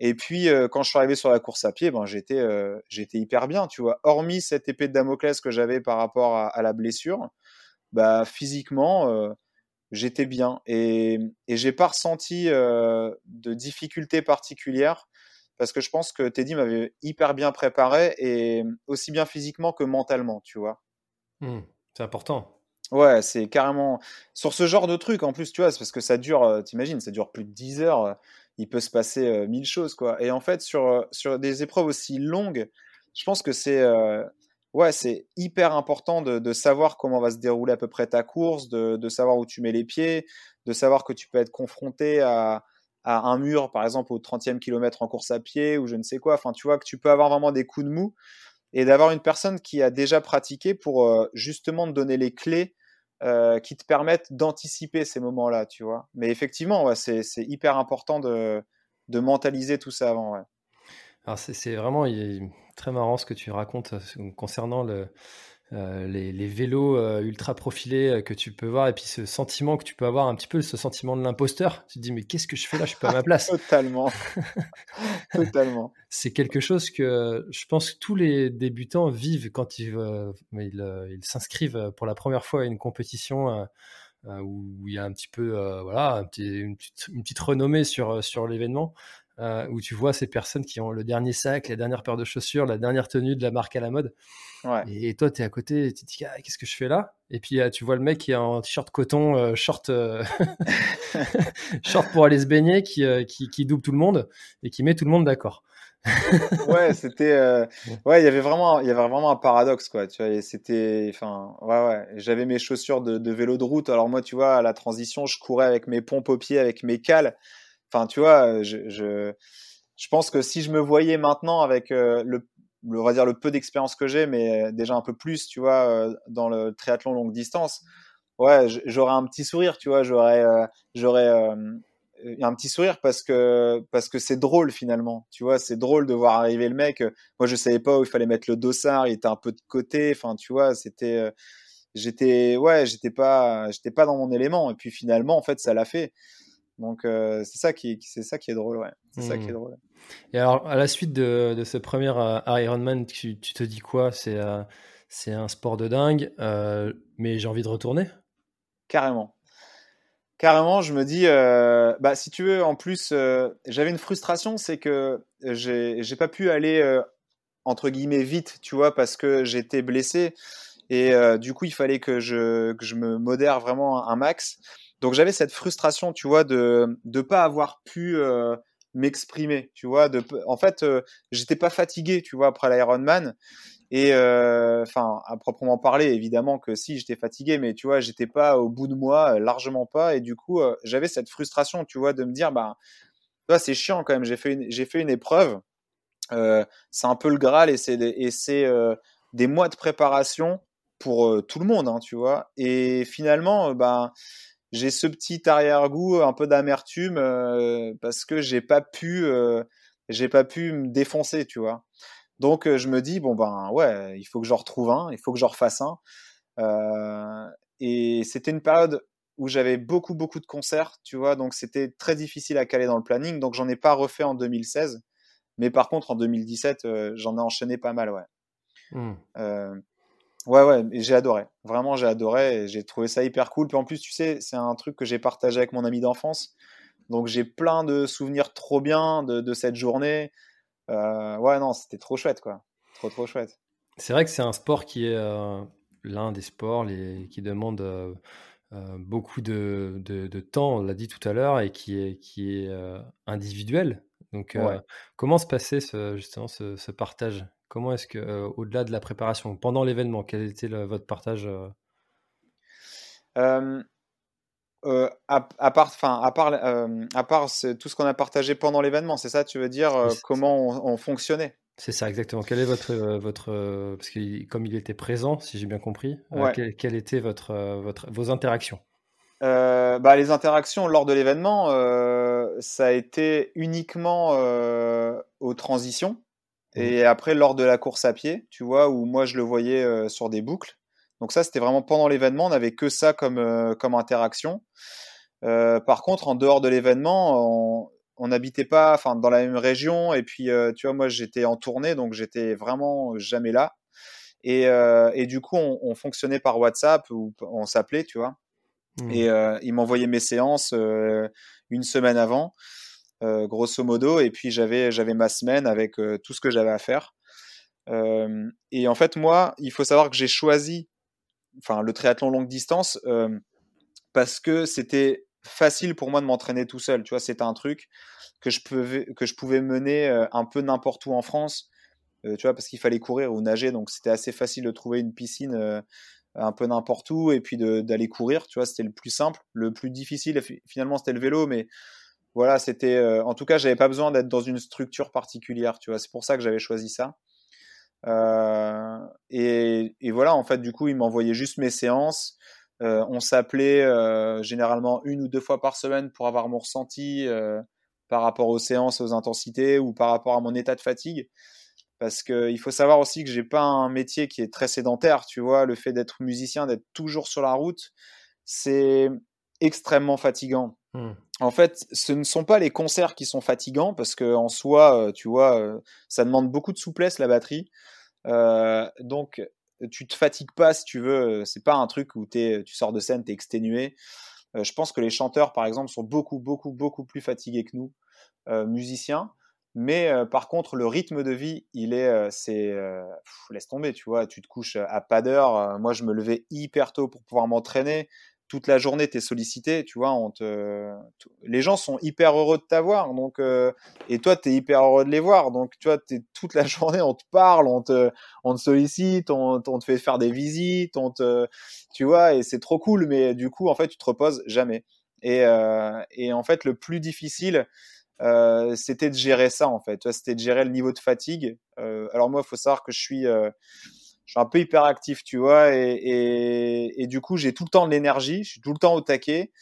Et puis, euh, quand je suis arrivé sur la course à pied, ben, j'étais, euh, j'étais hyper bien, tu vois. Hormis cette épée de Damoclès que j'avais par rapport à, la blessure, bah, physiquement, euh, j'étais bien. Et, et j'ai pas ressenti de difficultés particulières parce que je pense que Teddy m'avait hyper bien préparé et aussi bien physiquement que mentalement, tu vois. Mmh, c'est important. Ouais, c'est carrément sur ce genre de truc en plus, tu vois, c'est parce que ça dure, t'imagines, ça dure plus de 10 heures il peut se passer euh, mille choses, quoi. Et en fait, sur, euh, sur des épreuves aussi longues, je pense que c'est euh, ouais, c'est hyper important de, de, savoir comment va se dérouler à peu près ta course, de, de, savoir où tu mets les pieds, de savoir que tu peux être confronté à, à un mur, par exemple, au 30e kilomètre en course à pied ou je ne sais quoi. Enfin, tu vois que tu peux avoir vraiment des coups de mou et d'avoir une personne qui a déjà pratiqué pour justement te donner les clés euh, qui te permettent d'anticiper ces moments-là, tu vois. Mais effectivement, ouais, c'est hyper important de, de mentaliser tout ça avant. C'est vraiment très marrant ce que tu racontes concernant le, euh, les, vélos euh, ultra profilés euh, que tu peux voir et puis ce sentiment que tu peux avoir un petit peu ce sentiment de l'imposteur. Tu te dis mais qu'est-ce que je fais là? Je suis pas à ma place. Totalement. Totalement. C'est quelque chose que je pense que tous les débutants vivent quand ils, ils, s'inscrivent pour la première fois à une compétition où il y a un petit peu voilà une, petite, une, petite, renommée sur, sur l'événement euh, où tu vois ces personnes qui ont le dernier sac, la dernière paire de chaussures, la dernière tenue de la marque à la mode. Et, toi, tu es à côté, tu te dis, ah, qu'est-ce que je fais là? Et puis, tu vois le mec qui est en t-shirt coton, euh, short, short pour aller se baigner, qui, qui, double tout le monde et qui met tout le monde d'accord. ouais, c'était, ouais, il y avait vraiment, il y avait vraiment un paradoxe, quoi. Tu vois, c'était, enfin, ouais, ouais. J'avais mes chaussures de, de, vélo de route. Alors moi, tu vois, à la transition, je courais avec mes pompes aux pieds, avec mes cales. Enfin, tu vois, je, je, je, pense que si je me voyais maintenant avec euh, le, on va dire le peu d'expérience que j'ai, mais déjà un peu plus, tu vois, euh, dans le triathlon longue distance, ouais, j'aurais un petit sourire, tu vois, j'aurais, euh, j'aurais un petit sourire parce que parce que c'est drôle finalement, tu vois, c'est drôle de voir arriver le mec. Moi, je savais pas où il fallait mettre le dossard, il était un peu de côté, enfin, tu vois, c'était j'étais ouais j'étais pas j'étais pas dans mon élément. Et puis finalement en fait ça l'a fait donc euh, c'est ça qui c'est ça qui est drôle, ouais. C'est ça qui est mmh. drôle. Et alors à la suite de, de ce premier euh, Ironman, tu, tu, te dis quoi? C'est euh, c'est un sport de dingue, mais j'ai envie de retourner? Carrément. Carrément, je me dis, bah si tu veux, en plus, j'avais une frustration, c'est que j'ai j'ai pas pu aller entre guillemets vite, tu vois, parce que j'étais blessé et du coup il fallait que je que je me modère vraiment un max. Donc j'avais cette frustration, tu vois, de ne pas avoir pu euh, m'exprimer, tu vois. En fait, euh, j'étais pas fatigué, tu vois, après l'Ironman. Et euh, enfin, à proprement parler, évidemment que si j'étais fatigué, mais tu vois, j'étais pas au bout de moi, largement pas. Et du coup, j'avais cette frustration, tu vois, de me dire, bah, c'est chiant quand même. J'ai fait une, j'ai fait une épreuve. c'est un peu le Graal et c'est et c'est des mois de préparation pour tout le monde, hein, tu vois. Et finalement, bah, j'ai ce petit arrière-goût, un peu d'amertume euh, parce que j'ai pas pu, euh, j'ai pas pu me défoncer, tu vois. Donc euh, je me dis bon ben ouais, il faut que j'en retrouve un, il faut que j'en refasse un. et c'était une période où j'avais beaucoup beaucoup de concerts, tu vois, donc c'était très difficile à caler dans le planning, donc j'en ai pas refait en 2016, mais par contre en 2017 j'en ai enchaîné pas mal, ouais. Mmh. Ouais, ouais, j'ai adoré. Vraiment, j'ai adoré et j'ai trouvé ça hyper cool. Puis en plus, tu sais, c'est un truc que j'ai partagé avec mon ami d'enfance. Donc j'ai plein de souvenirs trop bien de, de cette journée. Euh, ouais, non, c'était trop chouette, quoi. Trop, trop chouette. C'est vrai que c'est un sport qui est euh, l'un des sports les, qui demande euh, beaucoup de, de, de, temps, on l'a dit tout à l'heure, et qui est, qui est individuel. Donc, comment se passait ce, justement ce, ce partage? Comment est-ce que, euh, au-delà de la préparation, pendant l'événement, quel était votre partage euh? Euh, à, part, enfin, à part, à part tout ce qu'on a partagé pendant l'événement, c'est ça, tu veux dire comment on, fonctionnait? C'est ça, exactement. Quel est votre, votre, parce que comme il était présent, si j'ai bien compris, quelles étaient votre, votre, vos interactions? Bah, les interactions lors de l'événement, ça a été uniquement aux transitions. Mmh. Et après, lors de la course à pied, tu vois, où moi je le voyais euh, sur des boucles. Donc ça, c'était vraiment pendant l'événement, on n'avait que ça comme, euh, comme interaction. Euh, par contre, en dehors de l'événement, on n'habitait pas enfin, dans la même région. Et puis, tu vois, moi, j'étais en tournée, donc j'étais vraiment jamais là. Et, et du coup, on, on, fonctionnait par WhatsApp, ou on s'appelait, tu vois. Mmh. Et il m'envoyait mes séances une semaine avant. Euh, grosso modo. Et puis j'avais j'avais ma semaine avec euh, tout ce que j'avais à faire. Euh, et en fait, moi, il faut savoir que j'ai choisi, enfin, le triathlon longue distance parce que c'était facile pour moi de m'entraîner tout seul. Tu vois, c'était un truc que je pouvais que je pouvais mener un peu n'importe où en France. tu vois, parce qu'il fallait courir ou nager, donc c'était assez facile de trouver une piscine un peu n'importe où et puis d'aller courir. Tu vois, c'était le plus simple. Le plus difficile, finalement, c'était le vélo, mais voilà, c'était. Euh, en tout cas, j'avais pas besoin d'être dans une structure particulière, tu vois. C'est pour ça que j'avais choisi ça. Euh, et, voilà, en fait, du coup, il m'envoyait juste mes séances. Euh, on s'appelait généralement une ou deux fois par semaine pour avoir mon ressenti. par rapport aux séances, aux intensités ou par rapport à mon état de fatigue. Parce qu'il faut savoir aussi que j'ai pas un métier qui est très sédentaire, tu vois. Le fait d'être musicien, d'être toujours sur la route, c'est extrêmement fatigant. Mmh. En fait, ce ne sont pas les concerts qui sont fatigants parce que en soi, tu vois, ça demande beaucoup de souplesse la batterie. donc, tu te fatigues pas si tu veux. C'est pas un truc où es, tu sors de scène, tu es exténué. je pense que les chanteurs, par exemple, sont beaucoup, beaucoup, beaucoup plus fatigués que nous, musiciens. Mais par contre, le rythme de vie, il est, c'est, laisse tomber, tu vois. Tu te couches à pas d'heure. moi, je me levais hyper tôt pour pouvoir m'entraîner toute la journée, tu es sollicité, tu vois, on te... les gens sont hyper heureux de t'avoir, donc, euh, et toi, tu es hyper heureux de les voir, donc, tu vois, es, toute la journée, on te parle, on te, sollicite, on, te fait faire des visites, on te, tu vois, et c'est trop cool, mais du coup, en fait, tu te reposes jamais. Et, euh, et en fait, le plus difficile, euh, c'était de gérer ça, en fait, c'était de gérer le niveau de fatigue. alors moi, faut savoir que je suis je suis un peu hyperactif, tu vois, et, du coup, j'ai tout le temps de l'énergie, je suis tout le temps au taquet,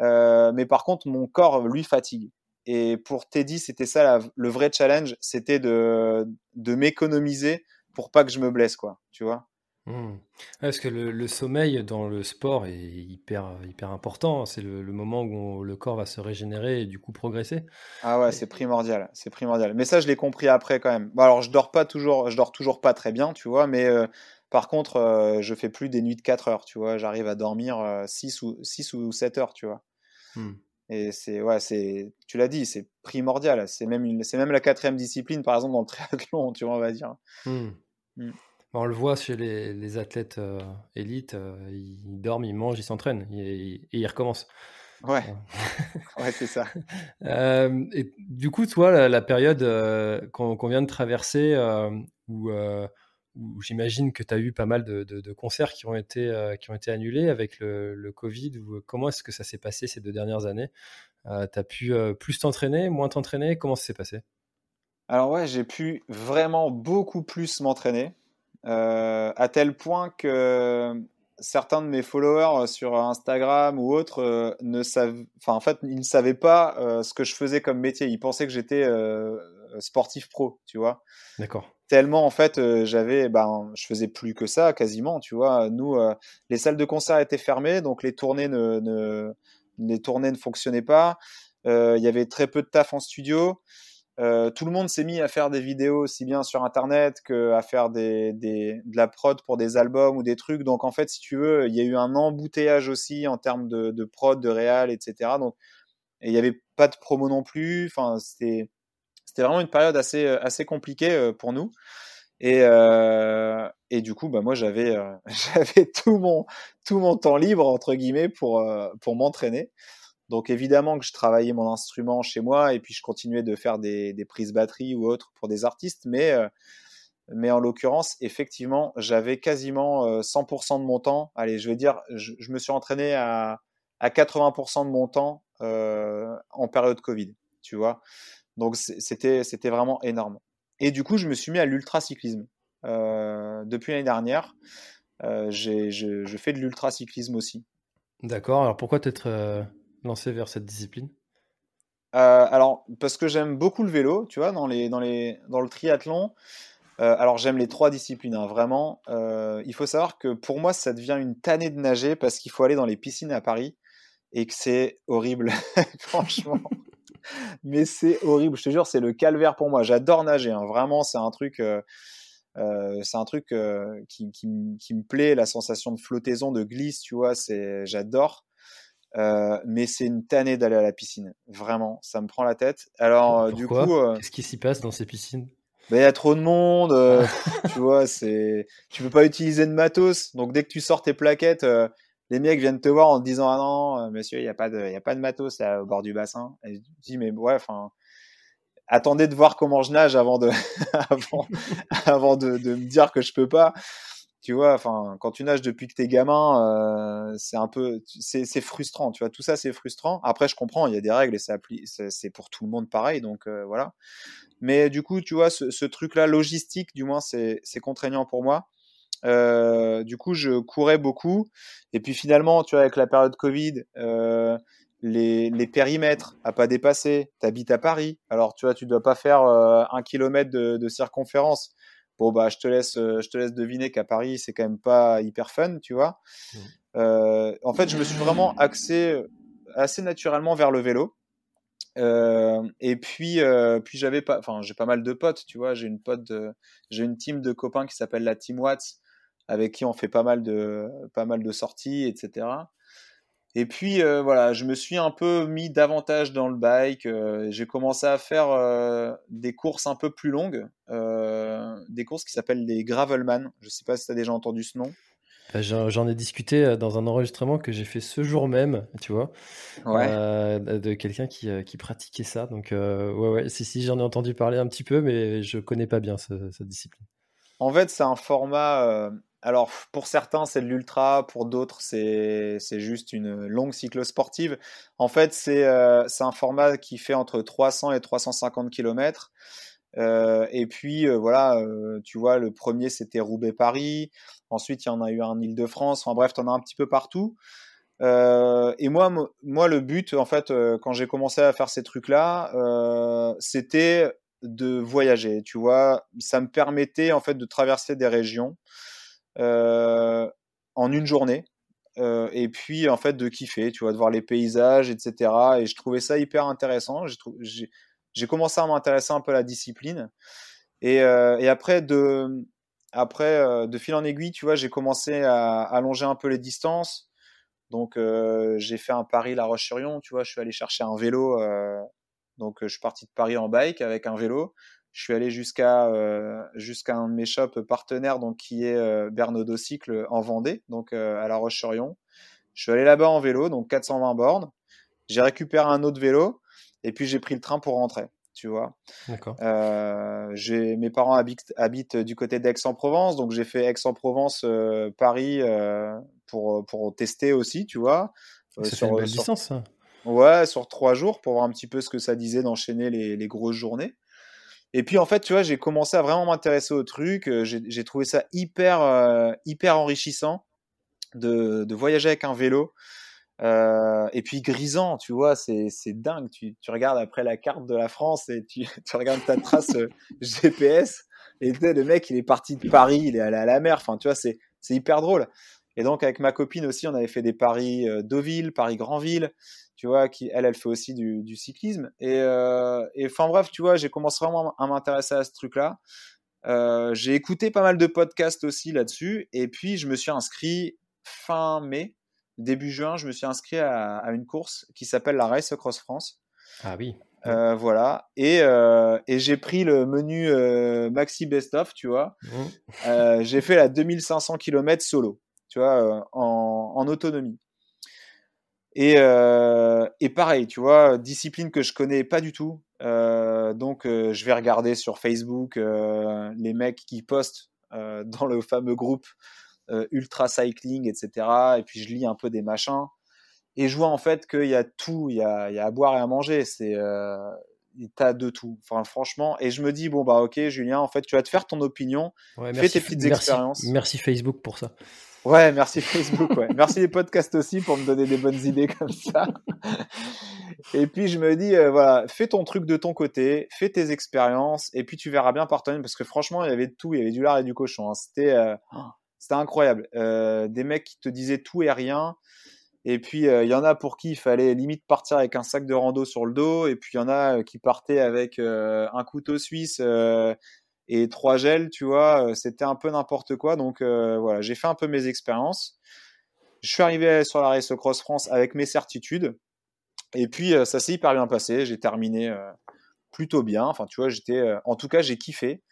euh, mais par contre, mon corps, lui, fatigue. Et pour Teddy, c'était ça le vrai challenge, c'était de, de m'économiser pour pas que je me blesse, quoi, tu vois. Mmh. parce que le, sommeil dans le sport est hyper, hyper important. C'est le, moment où le corps va se régénérer et du coup progresser. Ah ouais, c'est primordial, c'est primordial. Mais ça, je l'ai compris après quand même. Bon, alors, je dors pas toujours, je dors toujours pas très bien, tu vois, mais euh, par contre, euh, je fais plus des nuits de 4 heures, tu vois. J'arrive à dormir 6 euh, ou, 6 ou 7 heures, tu vois. Mmh. Et c'est, ouais, c'est, tu l'as dit, c'est primordial. C'est même, c'est même la quatrième discipline, par exemple, dans le triathlon, tu vois, on va dire. Mmh. On le voit chez les, athlètes euh, élites, euh, ils, dorment, ils mangent, ils s'entraînent et, ils recommencent. Ouais, ouais c'est ça. Euh, et du coup, toi, la, période qu'on vient de traverser, où, j'imagine que tu as eu pas mal de, concerts qui ont été, qui ont été annulés avec le, Covid, comment est-ce que ça s'est passé ces deux dernières années? Tu as pu plus t'entraîner, moins t'entraîner? Comment ça s'est passé? Alors ouais, j'ai pu vraiment beaucoup plus m'entraîner. Euh, à tel point que certains de mes followers sur Instagram ou autres euh, ne savent, enfin en fait, ils ne savaient pas euh, ce que je faisais comme métier. Ils pensaient que j'étais sportif pro, tu vois. D'accord. Tellement en fait, j'avais, ben, je faisais plus que ça quasiment, tu vois. Nous, les salles de concert étaient fermées, donc les tournées ne, ne les tournées ne fonctionnaient pas. Il y avait très peu de taf en studio. Euh, tout le monde s'est mis à faire des vidéos aussi bien sur internet qu'à faire de la prod pour des albums ou des trucs. Donc en fait, si tu veux, il y a eu un embouteillage aussi en termes de, prod, de réal, etc. Donc il n'y avait pas de promo non plus. Enfin, c'était vraiment une période assez assez compliquée euh, pour nous. Et, euh, du coup, bah moi j'avais euh, tout mon temps libre entre guillemets euh, pour m'entraîner. Donc évidemment que je travaillais mon instrument chez moi et puis je continuais de faire des, prises batterie ou autres pour des artistes, mais, euh, mais en l'occurrence, effectivement, j'avais quasiment 100% euh, de mon temps. Allez, je vais dire, je, me suis entraîné à, à 80% de mon temps euh, en période Covid, tu vois. Donc c'était vraiment énorme. Et du coup, je me suis mis à l'ultracyclisme. depuis l'année dernière, je, je, fais de l'ultracyclisme aussi. D'accord. Alors pourquoi t'être lancé vers cette discipline? Euh, Alors, parce que j'aime beaucoup le vélo, tu vois, dans, les, dans, les, dans le triathlon. Euh, alors, j'aime les trois disciplines, hein, vraiment. Euh, il faut savoir que pour moi, ça devient une tannée de nager parce qu'il faut aller dans les piscines à Paris et que c'est horrible, franchement. Mais c'est horrible, je te jure, c'est le calvaire pour moi. J'adore nager, hein, vraiment, c'est un truc. c'est un truc qui, qui, me plaît, la sensation de flottaison, de glisse, tu vois, c'est, j'adore. Euh, mais c'est une tannée d'aller à la piscine. Vraiment, ça me prend la tête. Alors, euh, du coup. Euh, Qu'est-ce qui s'y passe dans ces piscines? Ben, il y a trop de monde, tu vois, c'est, tu peux pas utiliser de matos. Donc dès que tu sors tes plaquettes, les mecs viennent te voir en te disant ah non, monsieur, il y a pas de, il y a pas de matos là au bord du bassin. Et je dis mais ouais, enfin, attendez de voir comment je nage avant de, avant, avant de, de, me dire que je peux pas tu vois, enfin, quand tu nages depuis que t'es gamin, euh, c'est un peu, c'est frustrant, tu vois, tout ça c'est frustrant. Après, je comprends, il y a des règles et c'est pour tout le monde pareil, donc euh, voilà. Mais du coup, tu vois, ce, truc-là, logistique, du moins, c'est contraignant pour moi. Euh, du coup, je courais beaucoup. Et puis finalement, tu vois, avec la période Covid, les, les, périmètres à pas dépasser. Tu habites à Paris, alors tu vois, tu dois pas faire euh, un kilomètre de, de, circonférence. Bon, bah, je te laisse, je te laisse deviner qu'à Paris, c'est quand même pas hyper fun, tu vois. Euh, en fait, je me suis vraiment axé assez naturellement vers le vélo. Euh, et puis, euh, puis j'avais pas, enfin, j'ai pas mal de potes, tu vois. J'ai une pote, j'ai une team de copains qui s'appelle la Team Watts, avec qui on fait pas mal de, pas mal de sorties, etc. Et puis euh, voilà, je me suis un peu mis davantage dans le bike. Euh, j'ai commencé à faire euh, des courses un peu plus longues, des courses qui s'appellent les Gravelman. Je sais pas si tu as déjà entendu ce nom. Bah, j'en ai discuté dans un enregistrement que j'ai fait ce jour même, tu vois, de quelqu'un qui, qui, pratiquait ça. Donc ouais, ouais, si, si, j'en ai entendu parler un petit peu, mais je connais pas bien cette discipline. En fait, c'est un format alors, pour certains, c'est de l'ultra, pour d'autres, c'est juste une longue cyclosportive. En fait, euh, c'est un format qui fait entre 300 et 350 km. Euh, et puis, euh, voilà, tu vois, le premier, c'était Roubaix-Paris. Ensuite, il y en a eu un Île-de-France. En bref, tu en as un petit peu partout. et moi, moi, le but, en fait, quand j'ai commencé à faire ces trucs-là, c'était de voyager. Tu vois, ça me permettait, en fait, de traverser des régions. Euh, en une journée. Euh, et puis en fait de kiffer, tu vois, de voir les paysages, etc. Et je trouvais ça hyper intéressant. J'ai commencé à m'intéresser un peu à la discipline. Et, euh, et après de après de fil en aiguille, tu vois, j'ai commencé à allonger un peu les distances. Donc j'ai fait un Paris-La Roche-sur-Yon, tu vois, je suis allé chercher un vélo. donc je suis parti de Paris en bike avec un vélo. Je suis allé jusqu'à euh, jusqu'à un de mes shops partenaires, donc qui est euh, Cycle en Vendée, donc euh, à La Roche-sur-Yon. Je suis allé là-bas en vélo, donc 420 bornes. J'ai récupéré un autre vélo et puis j'ai pris le train pour rentrer. Tu vois. D'accord. j'ai mes parents habitent, habitent du côté d'Aix-en-Provence, donc j'ai fait Aix-en-Provence, Paris pour pour tester aussi, tu vois. Ça sur, une belle distance. Ouais, sur trois jours pour voir un petit peu ce que ça disait d'enchaîner les, les grosses journées. Et puis en fait, tu vois, j'ai commencé à vraiment m'intéresser au truc. Euh, j'ai trouvé ça hyper, euh, hyper enrichissant de, de, voyager avec un vélo. Euh, et puis grisant, tu vois, c'est dingue. Tu, tu, regardes après la carte de la France et tu, tu regardes ta trace GPS. Et le mec, il est parti de Paris, il est allé à la mer. Enfin, tu vois, c'est hyper drôle. Et donc avec ma copine aussi, on avait fait des paris Deauville, Paris Grandville tu vois, qui elle, elle fait aussi du, du cyclisme. Et, euh, et enfin bref, tu vois, j'ai commencé vraiment à m'intéresser à ce truc-là. Euh, j'ai écouté pas mal de podcasts aussi là-dessus, et puis je me suis inscrit fin mai, début juin, je me suis inscrit à, à une course qui s'appelle la Race Cross France. Ah oui. Euh, voilà. Et, euh, et j'ai pris le menu euh, Maxi Best of, tu vois. Mmh. j'ai fait la 2500 km solo, tu vois, en, en autonomie. Et, euh, et pareil, tu vois, discipline que je connais pas du tout. Euh, donc, euh, je vais regarder sur Facebook euh, les mecs qui postent euh, dans le fameux groupe Ultra Cycling, etc. Et puis, je lis un peu des machins. Et je vois en fait qu'il y a tout, il y a, y a à boire et à manger. C'est t'as de tout. Enfin, franchement, et je me dis bon bah ok, Julien, en fait, tu vas te faire ton opinion, ouais, fais tes petites merci, expériences. Merci Facebook pour ça. Ouais, merci Facebook. Ouais. merci les podcasts aussi pour me donner des bonnes idées comme ça. et puis je me dis, euh, voilà, fais ton truc de ton côté, fais tes expériences, et puis tu verras bien par toi-même, parce que franchement, il y avait de tout, il y avait du lard et du cochon. Hein. C'était, euh, c'était incroyable. Euh, des mecs qui te disaient tout et rien. Et puis il y en a pour qui il fallait limite partir avec un sac de rando sur le dos, et puis il y en a qui partaient avec un couteau suisse et trois gels, tu vois, euh, c'était un peu n'importe quoi. Donc euh, voilà, j'ai fait un peu mes expériences. Je suis arrivé sur la Race Cross France avec mes certitudes. Et puis euh, ça s'est hyper bien passé. J'ai terminé plutôt bien. Enfin, tu vois, j'étais, en tout cas, j'ai kiffé.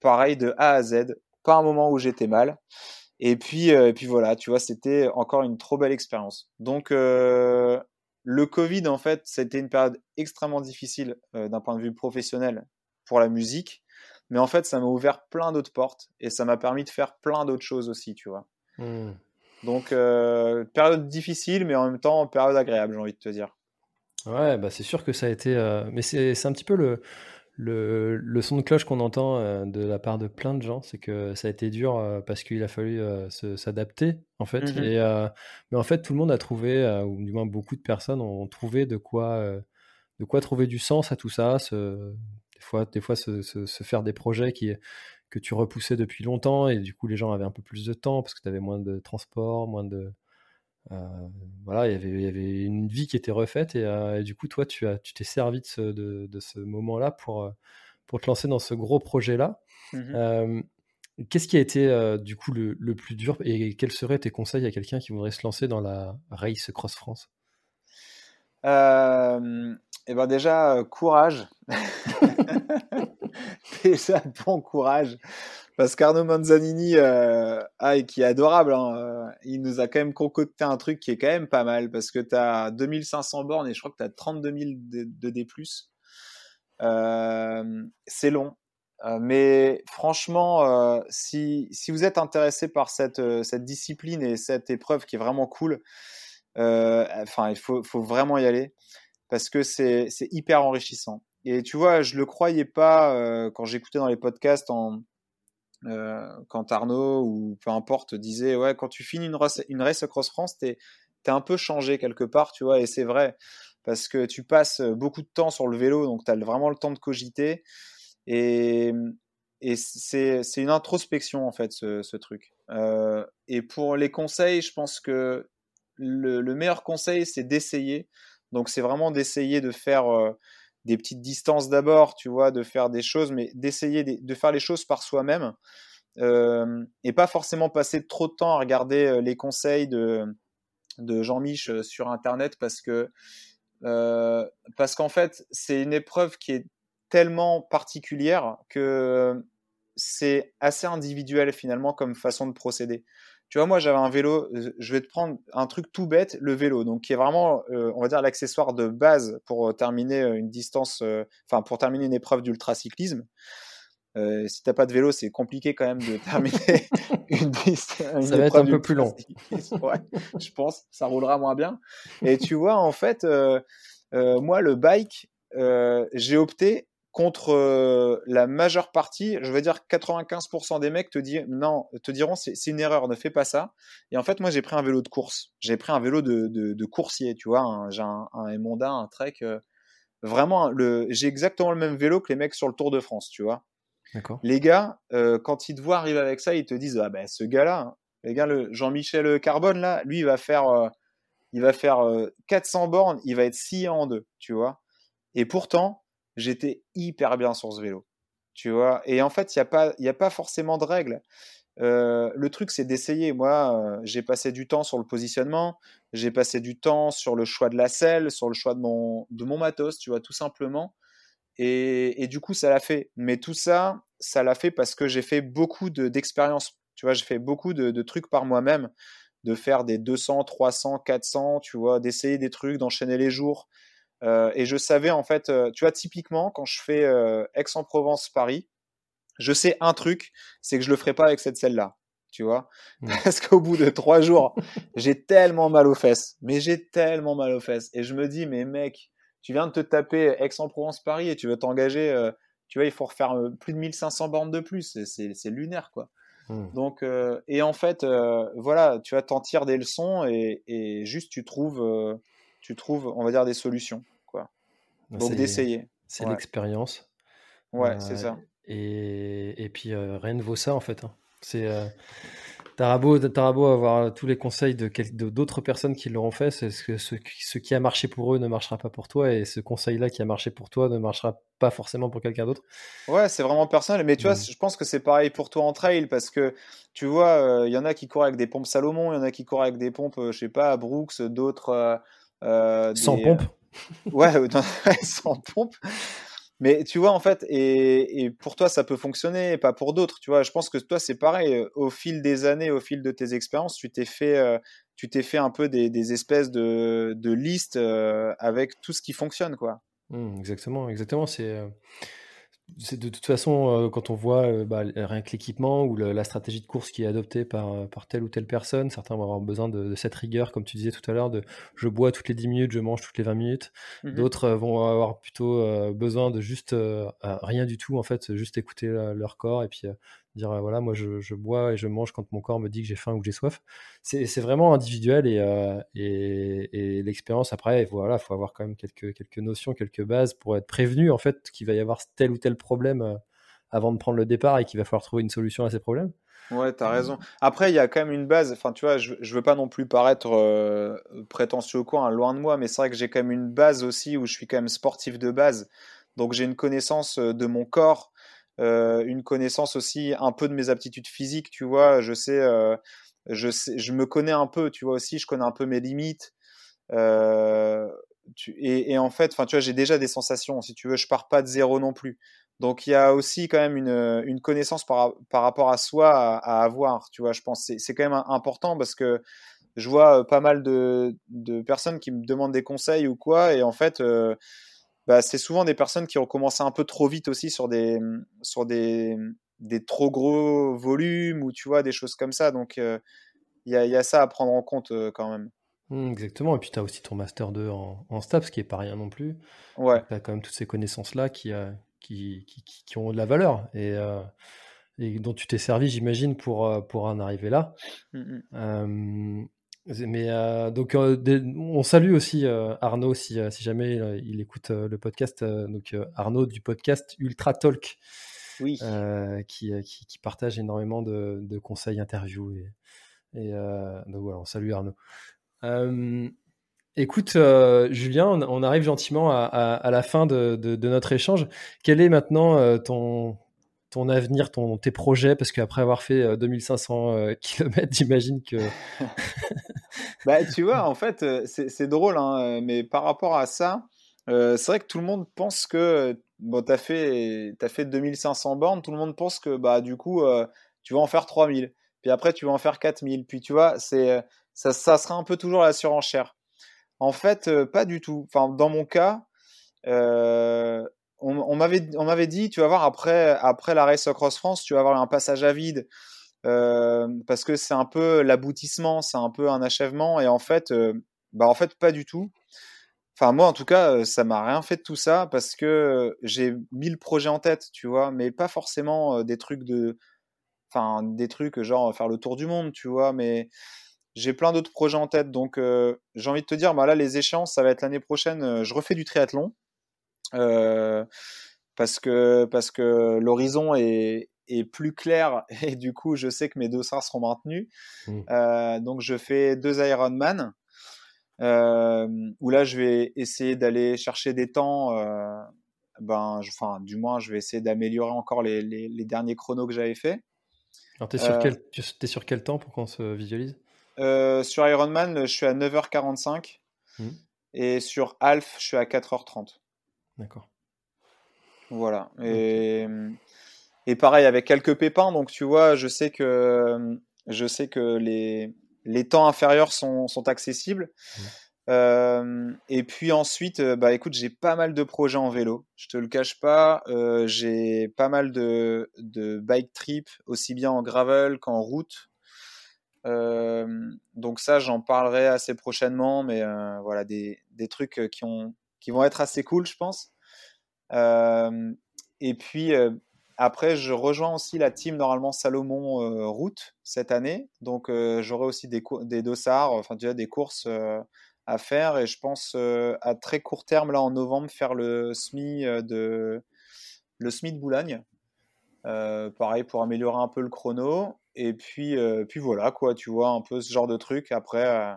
Pareil de A à Z. Pas un moment où j'étais mal. Et puis, et puis voilà, tu vois, c'était encore une trop belle expérience. Donc le Covid, en fait, c'était une période extrêmement difficile d'un point de vue professionnel pour la musique. Mais en fait, ça m'a ouvert plein d'autres portes et ça m'a permis de faire plein d'autres choses aussi, tu vois. Mmh. Donc, euh, période difficile, mais en même temps, période agréable, j'ai envie de te dire. Ouais, bah c'est sûr que ça a été. Euh, mais c'est un petit peu le, le, le, son de cloche qu'on entend euh, de la part de plein de gens, c'est que ça a été dur euh, parce qu'il a fallu euh, s'adapter, en fait. Mmh Et, mais en fait, tout le monde a trouvé, ou du moins beaucoup de personnes ont trouvé de quoi, de quoi trouver du sens à tout ça. Se, des fois, des fois se, se, faire des projets qui, que tu repoussais depuis longtemps et du coup, les gens avaient un peu plus de temps parce que tu avais moins de transport, moins de. Voilà, y il y avait une vie qui était refaite et, du coup, toi, tu as, tu t'es servi de ce, de, de ce moment-là pour, pour te lancer dans ce gros projet-là. Mmh qu'est-ce qui a été du coup le, le, plus dur et quels seraient tes conseils à quelqu'un qui voudrait se lancer dans la race Cross France euh, et ben déjà, courage. déjà, bon courage. Parce qu'Arnaud Manzanini, euh, ah, qui est adorable, hein, euh, il nous a quand même concocté un truc qui est quand même pas mal. Parce que tu as 2500 bornes et je crois que tu as 32 000 de, D. Euh, c'est long. Mais franchement, si, si, vous êtes intéressé par cette, discipline et cette épreuve qui est vraiment cool, enfin, il faut, vraiment y aller parce que c'est hyper enrichissant. Et tu vois, je le croyais pas quand j'écoutais dans les podcasts quand Arnaud ou peu importe disait ouais quand tu finis une race, une race Cross France t'es es un peu changé quelque part tu vois et c'est vrai parce que tu passes beaucoup de temps sur le vélo donc tu as vraiment le temps de cogiter et, et c'est une introspection en fait ce, ce truc. Euh, et pour les conseils je pense que le, le meilleur conseil c'est d'essayer. Donc c'est vraiment d'essayer de faire euh, des petites distances d'abord, tu vois, de faire des choses, mais d'essayer de, faire les choses par soi-même euh, et pas forcément passer trop de temps à regarder euh, les conseils de, Jean-Mich euh, sur Internet parce que parce qu'en fait c'est une épreuve qui est tellement particulière que c'est assez individuel finalement comme façon de procéder. Tu vois, moi, j'avais un vélo, euh, je vais te prendre un truc tout bête, le vélo, donc qui est vraiment, euh, on va dire, l'accessoire de base pour euh, terminer une distance, enfin, pour terminer une épreuve d'ultracyclisme. Euh, si t'as pas de vélo, c'est compliqué quand même de terminer une, une Ça va être un peu plus long. ouais, je pense, ça roulera moins bien. Et tu vois, en fait, euh, moi, le bike, j'ai opté contre euh, la majeure partie, je veux dire 95% des mecs te, disent non, te diront c'est une erreur, ne fais pas ça. Et en fait, moi j'ai pris un vélo de course, j'ai pris un vélo de, de, coursier, tu vois, j'ai un, un Emonda, un Trek. Euh, vraiment, j'ai exactement le même vélo que les mecs sur le Tour de France, tu vois. Les gars, euh, quand ils te voient arriver avec ça, ils te disent ah ben ce gars-là, hein, les gars, le Jean-Michel Carbone là, lui il va faire, il va faire 400 bornes, il va être scié en deux, tu vois. Et pourtant, j'étais hyper bien sur ce vélo. Tu vois? Et en fait, il n'y a, pas, a pas forcément de règles. Euh, le truc, c'est d'essayer. Moi, euh, j'ai passé du temps sur le positionnement, j'ai passé du temps sur le choix de la selle, sur le choix de mon, de mon matos, tu vois, tout simplement. Et, du coup, ça l'a fait. Mais tout ça, ça l'a fait parce que j'ai fait beaucoup d'expériences. tu vois, j'ai fait beaucoup de, de trucs par moi-même, de faire des 200, 300, 400, tu vois, d'essayer des trucs, d'enchaîner les jours, euh, et je savais en fait, euh, tu vois, typiquement quand je fais euh, Aix-en-Provence-Paris, je sais un truc, c'est que je le ferai pas avec cette selle-là, tu vois, mmh. parce qu'au bout de trois jours, j'ai tellement mal aux fesses, mais j'ai tellement mal aux fesses, et je me dis, mais mec, tu viens de te taper Aix-en-Provence-Paris et tu veux t'engager, tu vois, il faut refaire plus de 1500 bornes de plus, c'est lunaire, quoi. Mmh. Donc, et en fait, voilà, tu vas t'en tirer des leçons et, et, juste tu trouves tu trouves, on va dire, des solutions. Quoi. Bah, Donc d'essayer. C'est l'expérience. Ouais, c'est ça. Et, et puis euh, rien ne vaut ça en fait. Hein. C'est euh, T'as beau, avoir tous les conseils de d'autres personnes qui l'auront fait, c'est ce, ce, ce, qui a marché pour eux ne marchera pas pour toi, et ce conseil-là qui a marché pour toi ne marchera pas forcément pour quelqu'un d'autre. Ouais, c'est vraiment personnel, mais tu vois, mmh. je pense que c'est pareil pour toi en trail, parce que tu vois, il y en a qui courent avec des pompes Salomon, il y en a qui courent avec des pompes, je sais pas, Brooks, d'autres euh, sans pompe Ouais, sans pompe. Mais tu vois, en fait, et, et, pour toi, ça peut fonctionner, pas pour d'autres. Tu vois, je pense que toi, c'est pareil. Au fil des années, au fil de tes expériences, tu t'es fait, euh, tu t'es fait un peu des, des espèces de, de listes euh, avec tout ce qui fonctionne, quoi. Mmh, exactement, exactement. C'est c'est de toute façon, euh, quand on voit euh, bah, rien que l'équipement ou la stratégie de course qui est adoptée par, euh, par telle ou telle personne, certains vont avoir besoin de, cette rigueur, comme tu disais tout à l'heure, de je bois toutes les 10 minutes, je mange toutes les 20 minutes. Mmh D'autres vont avoir plutôt besoin de juste rien du tout, en fait, juste écouter leur corps et puis dire voilà, moi je, bois et je mange quand mon corps me dit que j'ai faim ou que j'ai soif. C'est vraiment individuel et, et, l'expérience après, voilà, il faut avoir quand même quelques, quelques notions, quelques bases pour être prévenu en fait qu'il va y avoir tel ou tel problème avant de prendre le départ et qu'il va falloir trouver une solution à ces problèmes. Ouais, t'as raison. Après, il y a quand même une base. Enfin, tu vois, je, je veux pas non plus paraître prétentieux au coin, hein, loin de moi, mais c'est vrai que j'ai quand même une base aussi où je suis quand même sportif de base. Donc, j'ai une connaissance de mon corps, euh, une connaissance aussi un peu de mes aptitudes physiques, tu vois. Je sais, euh, je je me connais un peu, tu vois aussi. Je connais un peu mes limites. Euh, et, en fait, enfin, tu vois, j'ai déjà des sensations. Si tu veux, je pars pas de zéro non plus. Donc il y a aussi quand même une, une connaissance par, par, rapport à soi à, avoir, tu vois. Je pense c'est quand même important parce que je vois pas mal de, de, personnes qui me demandent des conseils ou quoi, et en fait, bah, c'est souvent des personnes qui ont commencé un peu trop vite aussi sur des, sur des, des trop gros volumes ou tu vois, des choses comme ça. Donc, euh, il y, a, y, a, ça à prendre en compte euh, quand même. Mmh, exactement. Et puis, tu as aussi ton Master 2 en, en STAPS, qui est pas rien non plus. Ouais. Tu as quand même toutes ces connaissances-là qui, euh, qui, qui, qui, ont de la valeur et, et dont tu t'es servi, j'imagine, pour, pour en arriver là. Mmh mais euh, donc euh, on salue aussi euh, Arnaud si, si jamais il écoute le podcast. donc Arnaud du podcast Ultra Talk, oui. qui, qui, partage énormément de, de conseils, interviews et, et donc voilà, on salue Arnaud. écoute Julien, on, arrive gentiment à, à, la fin de, de, de, notre échange. Quel est maintenant ton ton avenir, ton, tes projets Parce qu'après avoir fait 2500 km, j'imagine que bah, tu vois, en fait, euh, c'est drôle, hein, euh, mais par rapport à ça, euh, c'est vrai que tout le monde pense que bon, tu as fait, fait 2500 bornes, tout le monde pense que bah, du coup, tu vas en faire 3000, puis après, tu vas en faire 4000, puis tu vois, ça, ça sera un peu toujours la surenchère. En fait, pas du tout. Enfin, dans mon cas, on, m'avait dit, tu vas voir, après, après la Race Cross France, tu vas avoir un passage à vide euh, parce que c'est un peu l'aboutissement, c'est un peu un achèvement, et en fait, euh, bah pas du tout. Enfin moi en tout cas, euh, ça m'a rien fait de tout ça parce que j'ai mille projets en tête, tu vois, mais pas forcément des trucs de, enfin des trucs genre faire le tour du monde, tu vois, mais j'ai plein d'autres projets en tête, donc j'ai envie de te dire, bah là les échéances, ça va être l'année prochaine, je refais du triathlon. Parce que parce que l'horizon est, est plus clair et du coup je sais que mes dossards seront maintenus. Mmh. Euh, donc je fais deux Ironman euh, où là je vais essayer d'aller chercher des temps. Euh, ben, enfin, du moins je vais essayer d'améliorer encore les, les, derniers chronos que j'avais fait. Alors t'es sur, quel, es sur quel temps pour qu'on se visualise? Sur Ironman je suis à 9h45 mmh. et sur Alf je suis à 4h30. D'accord. Voilà. Et, et pareil, avec quelques pépins, donc tu vois, je sais que, je sais que les, les temps inférieurs sont, sont accessibles. Mmh. Euh, et puis ensuite, euh, bah écoute, j'ai pas mal de projets en vélo. Je te le cache pas. Euh, j'ai pas mal de, de bike trips, aussi bien en gravel qu'en route. donc ça, j'en parlerai assez prochainement, mais voilà, des, des, trucs qui, ont, qui vont être assez cool, je pense. et puis, après, je rejoins aussi la team normalement Salomon euh, Route cette année. Donc, euh, j'aurai aussi des, dossards, enfin déjà des courses euh, à faire. Et je pense à très court terme, là en novembre, faire le SMI de, le SMI de Boulogne. pareil, pour améliorer un peu le chrono. Et puis, puis voilà, quoi, tu vois, un peu ce genre de truc. Après,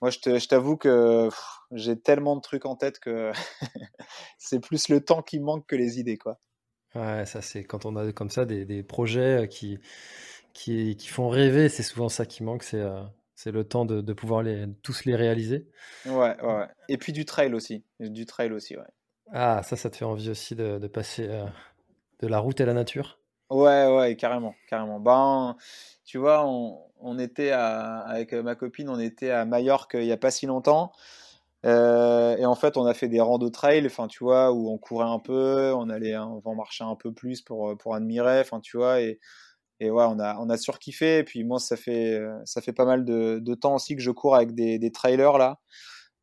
moi, je t'avoue que j'ai tellement de trucs en tête que c'est plus le temps qui manque que les idées, quoi. Ouais, ça c'est quand on a comme ça des, des projets euh, qui, qui, qui, font rêver, c'est souvent ça qui manque, c'est euh, le temps de, de, pouvoir les, tous les réaliser. Ouais, ouais, Et puis du trail aussi, du trail aussi, ouais. Ah, ça, ça te fait envie aussi de, de passer euh, de la route à la nature? Ouais, ouais, carrément, carrément. Ben, tu vois, on, était avec ma copine, on était à Majorque il n'y a pas si longtemps. Euh, et en fait, on a fait des randos trail, enfin, tu vois, où on courait un peu, on allait, on va marcher un peu plus pour, pour admirer, enfin, tu vois, et, et ouais, on a, on a surkiffé. Et puis moi, ça fait, ça fait pas mal de, temps aussi que je cours avec des, des trailers là.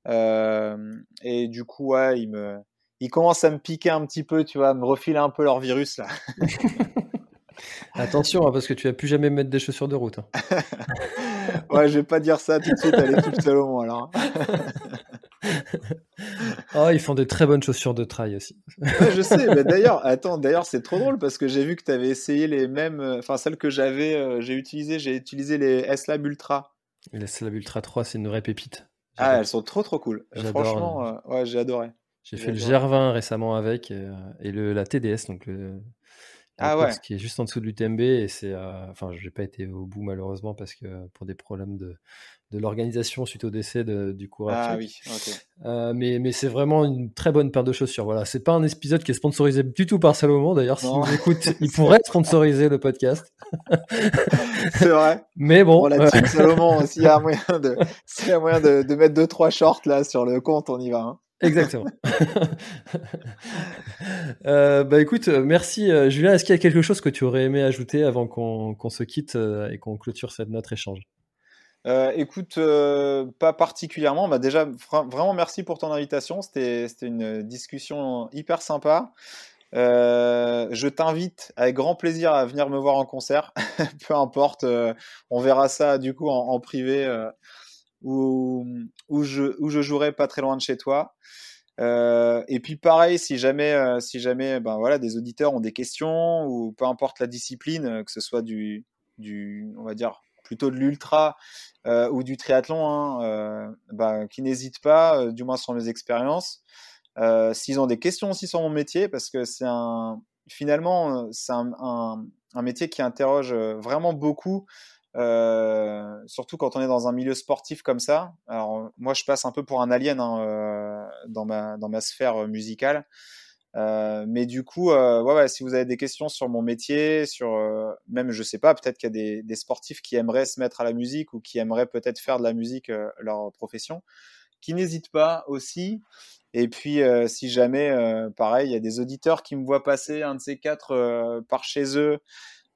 Euh, et du coup, ouais, il me, il commence à me piquer un petit peu, tu vois, à me refiler un peu leur virus là. Attention, hein, parce que tu vas plus jamais mettre des chaussures de route. Hein. ouais, je vais pas dire ça tout de suite à l'équipe Salomon alors. oh, ils font des très bonnes chaussures de trail aussi. je sais, mais d'ailleurs, attends, d'ailleurs, c'est trop drôle parce que j'ai vu que tu avais essayé les mêmes, euh, enfin celles que j'avais, euh, j'ai utilisé, j'ai utilisé les S-Lab Ultra. Les S-Lab Ultra 3, c'est une vraie pépite. Ah, elles sont trop trop cool. Franchement, euh, ouais, j'ai adoré. J'ai fait le GR20 récemment avec et, le, la TDS, donc le, ah ouais. qui est juste en dessous de l'UTMB et c'est, enfin, j'ai pas été au bout malheureusement parce que pour des problèmes de, de l'organisation suite au décès du coureur. Ah oui, euh, mais, mais c'est vraiment une très bonne paire de chaussures. Voilà, c'est pas un épisode qui est sponsorisé du tout par Salomon. D'ailleurs, si vous écoute, il pourrait sponsoriser le podcast. c'est vrai. Mais bon, la team Salomon, s'il y a moyen de, s'il y a moyen de, de, mettre deux trois shorts là sur le compte, on y va. Hein. Exactement. euh, bah écoute, merci euh, Julien. Est-ce qu'il y a quelque chose que tu aurais aimé ajouter avant qu'on se quitte euh, et qu'on clôture cette, notre échange? Euh, écoute, euh, pas particulièrement. Bah déjà, vraiment merci pour ton invitation. C'était une discussion hyper sympa. Euh, je t'invite avec grand plaisir à venir me voir en concert. Peu importe, on verra ça du coup en, privé où, où, je, je jouerai pas très loin de chez toi. et puis pareil, si jamais, si jamais, ben voilà, des auditeurs ont des questions ou peu importe la discipline, que ce soit du, du, on va dire plutôt de l'ultra euh, ou du triathlon, hein, euh, bah, qui n'hésitent pas, euh, du moins sur mes expériences. S'ils ont des questions aussi sur mon métier, parce que c'est un, finalement, c'est un, métier qui interroge vraiment beaucoup, euh, surtout quand on est dans un milieu sportif comme ça. Alors moi, je passe un peu pour un alien hein, euh, dans, ma, sphère musicale. Euh, mais du coup, si vous avez des questions sur mon métier, sur même, je sais pas, peut-être qu'il y a des, sportifs qui aimeraient se mettre à la musique ou qui aimeraient peut-être faire de la musique leur profession, qui n'hésitent pas aussi. Et puis, si jamais, pareil, il y a des auditeurs qui me voient passer un de ces quatre par chez eux.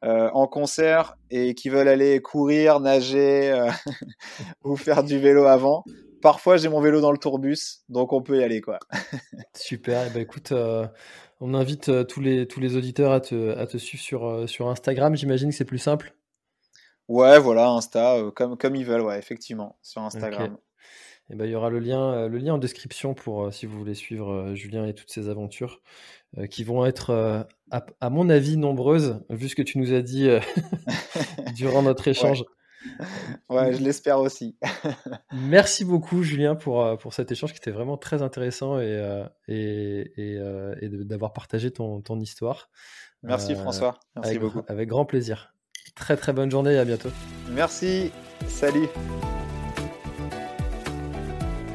En concert et qui veulent aller courir, nager ou faire du vélo avant, Parfois, j'ai mon vélo dans le tourbus, donc on peut y aller, quoi. Super. Et eh ben, écoute, euh, on invite euh, tous, les, tous les auditeurs à te, à te suivre sur, euh, sur Instagram. J'imagine que c'est plus simple. Ouais, voilà, Insta, comme, comme ils veulent, ouais, effectivement, sur Instagram. Et eh ben, il y aura le lien, le lien en description pour si vous voulez suivre Julien et toutes ses aventures, qui vont être, à, à, mon avis, nombreuses, vu ce que tu nous as dit durant notre échange. ouais, je l'espère aussi. Merci beaucoup, Julien, pour, euh, pour cet échange qui était vraiment très intéressant et, euh, et, et, euh, et d'avoir partagé ton, ton histoire. Merci, François. Merci avec, beaucoup. Avec grand plaisir. Très, très bonne journée et à bientôt. Merci. Salut.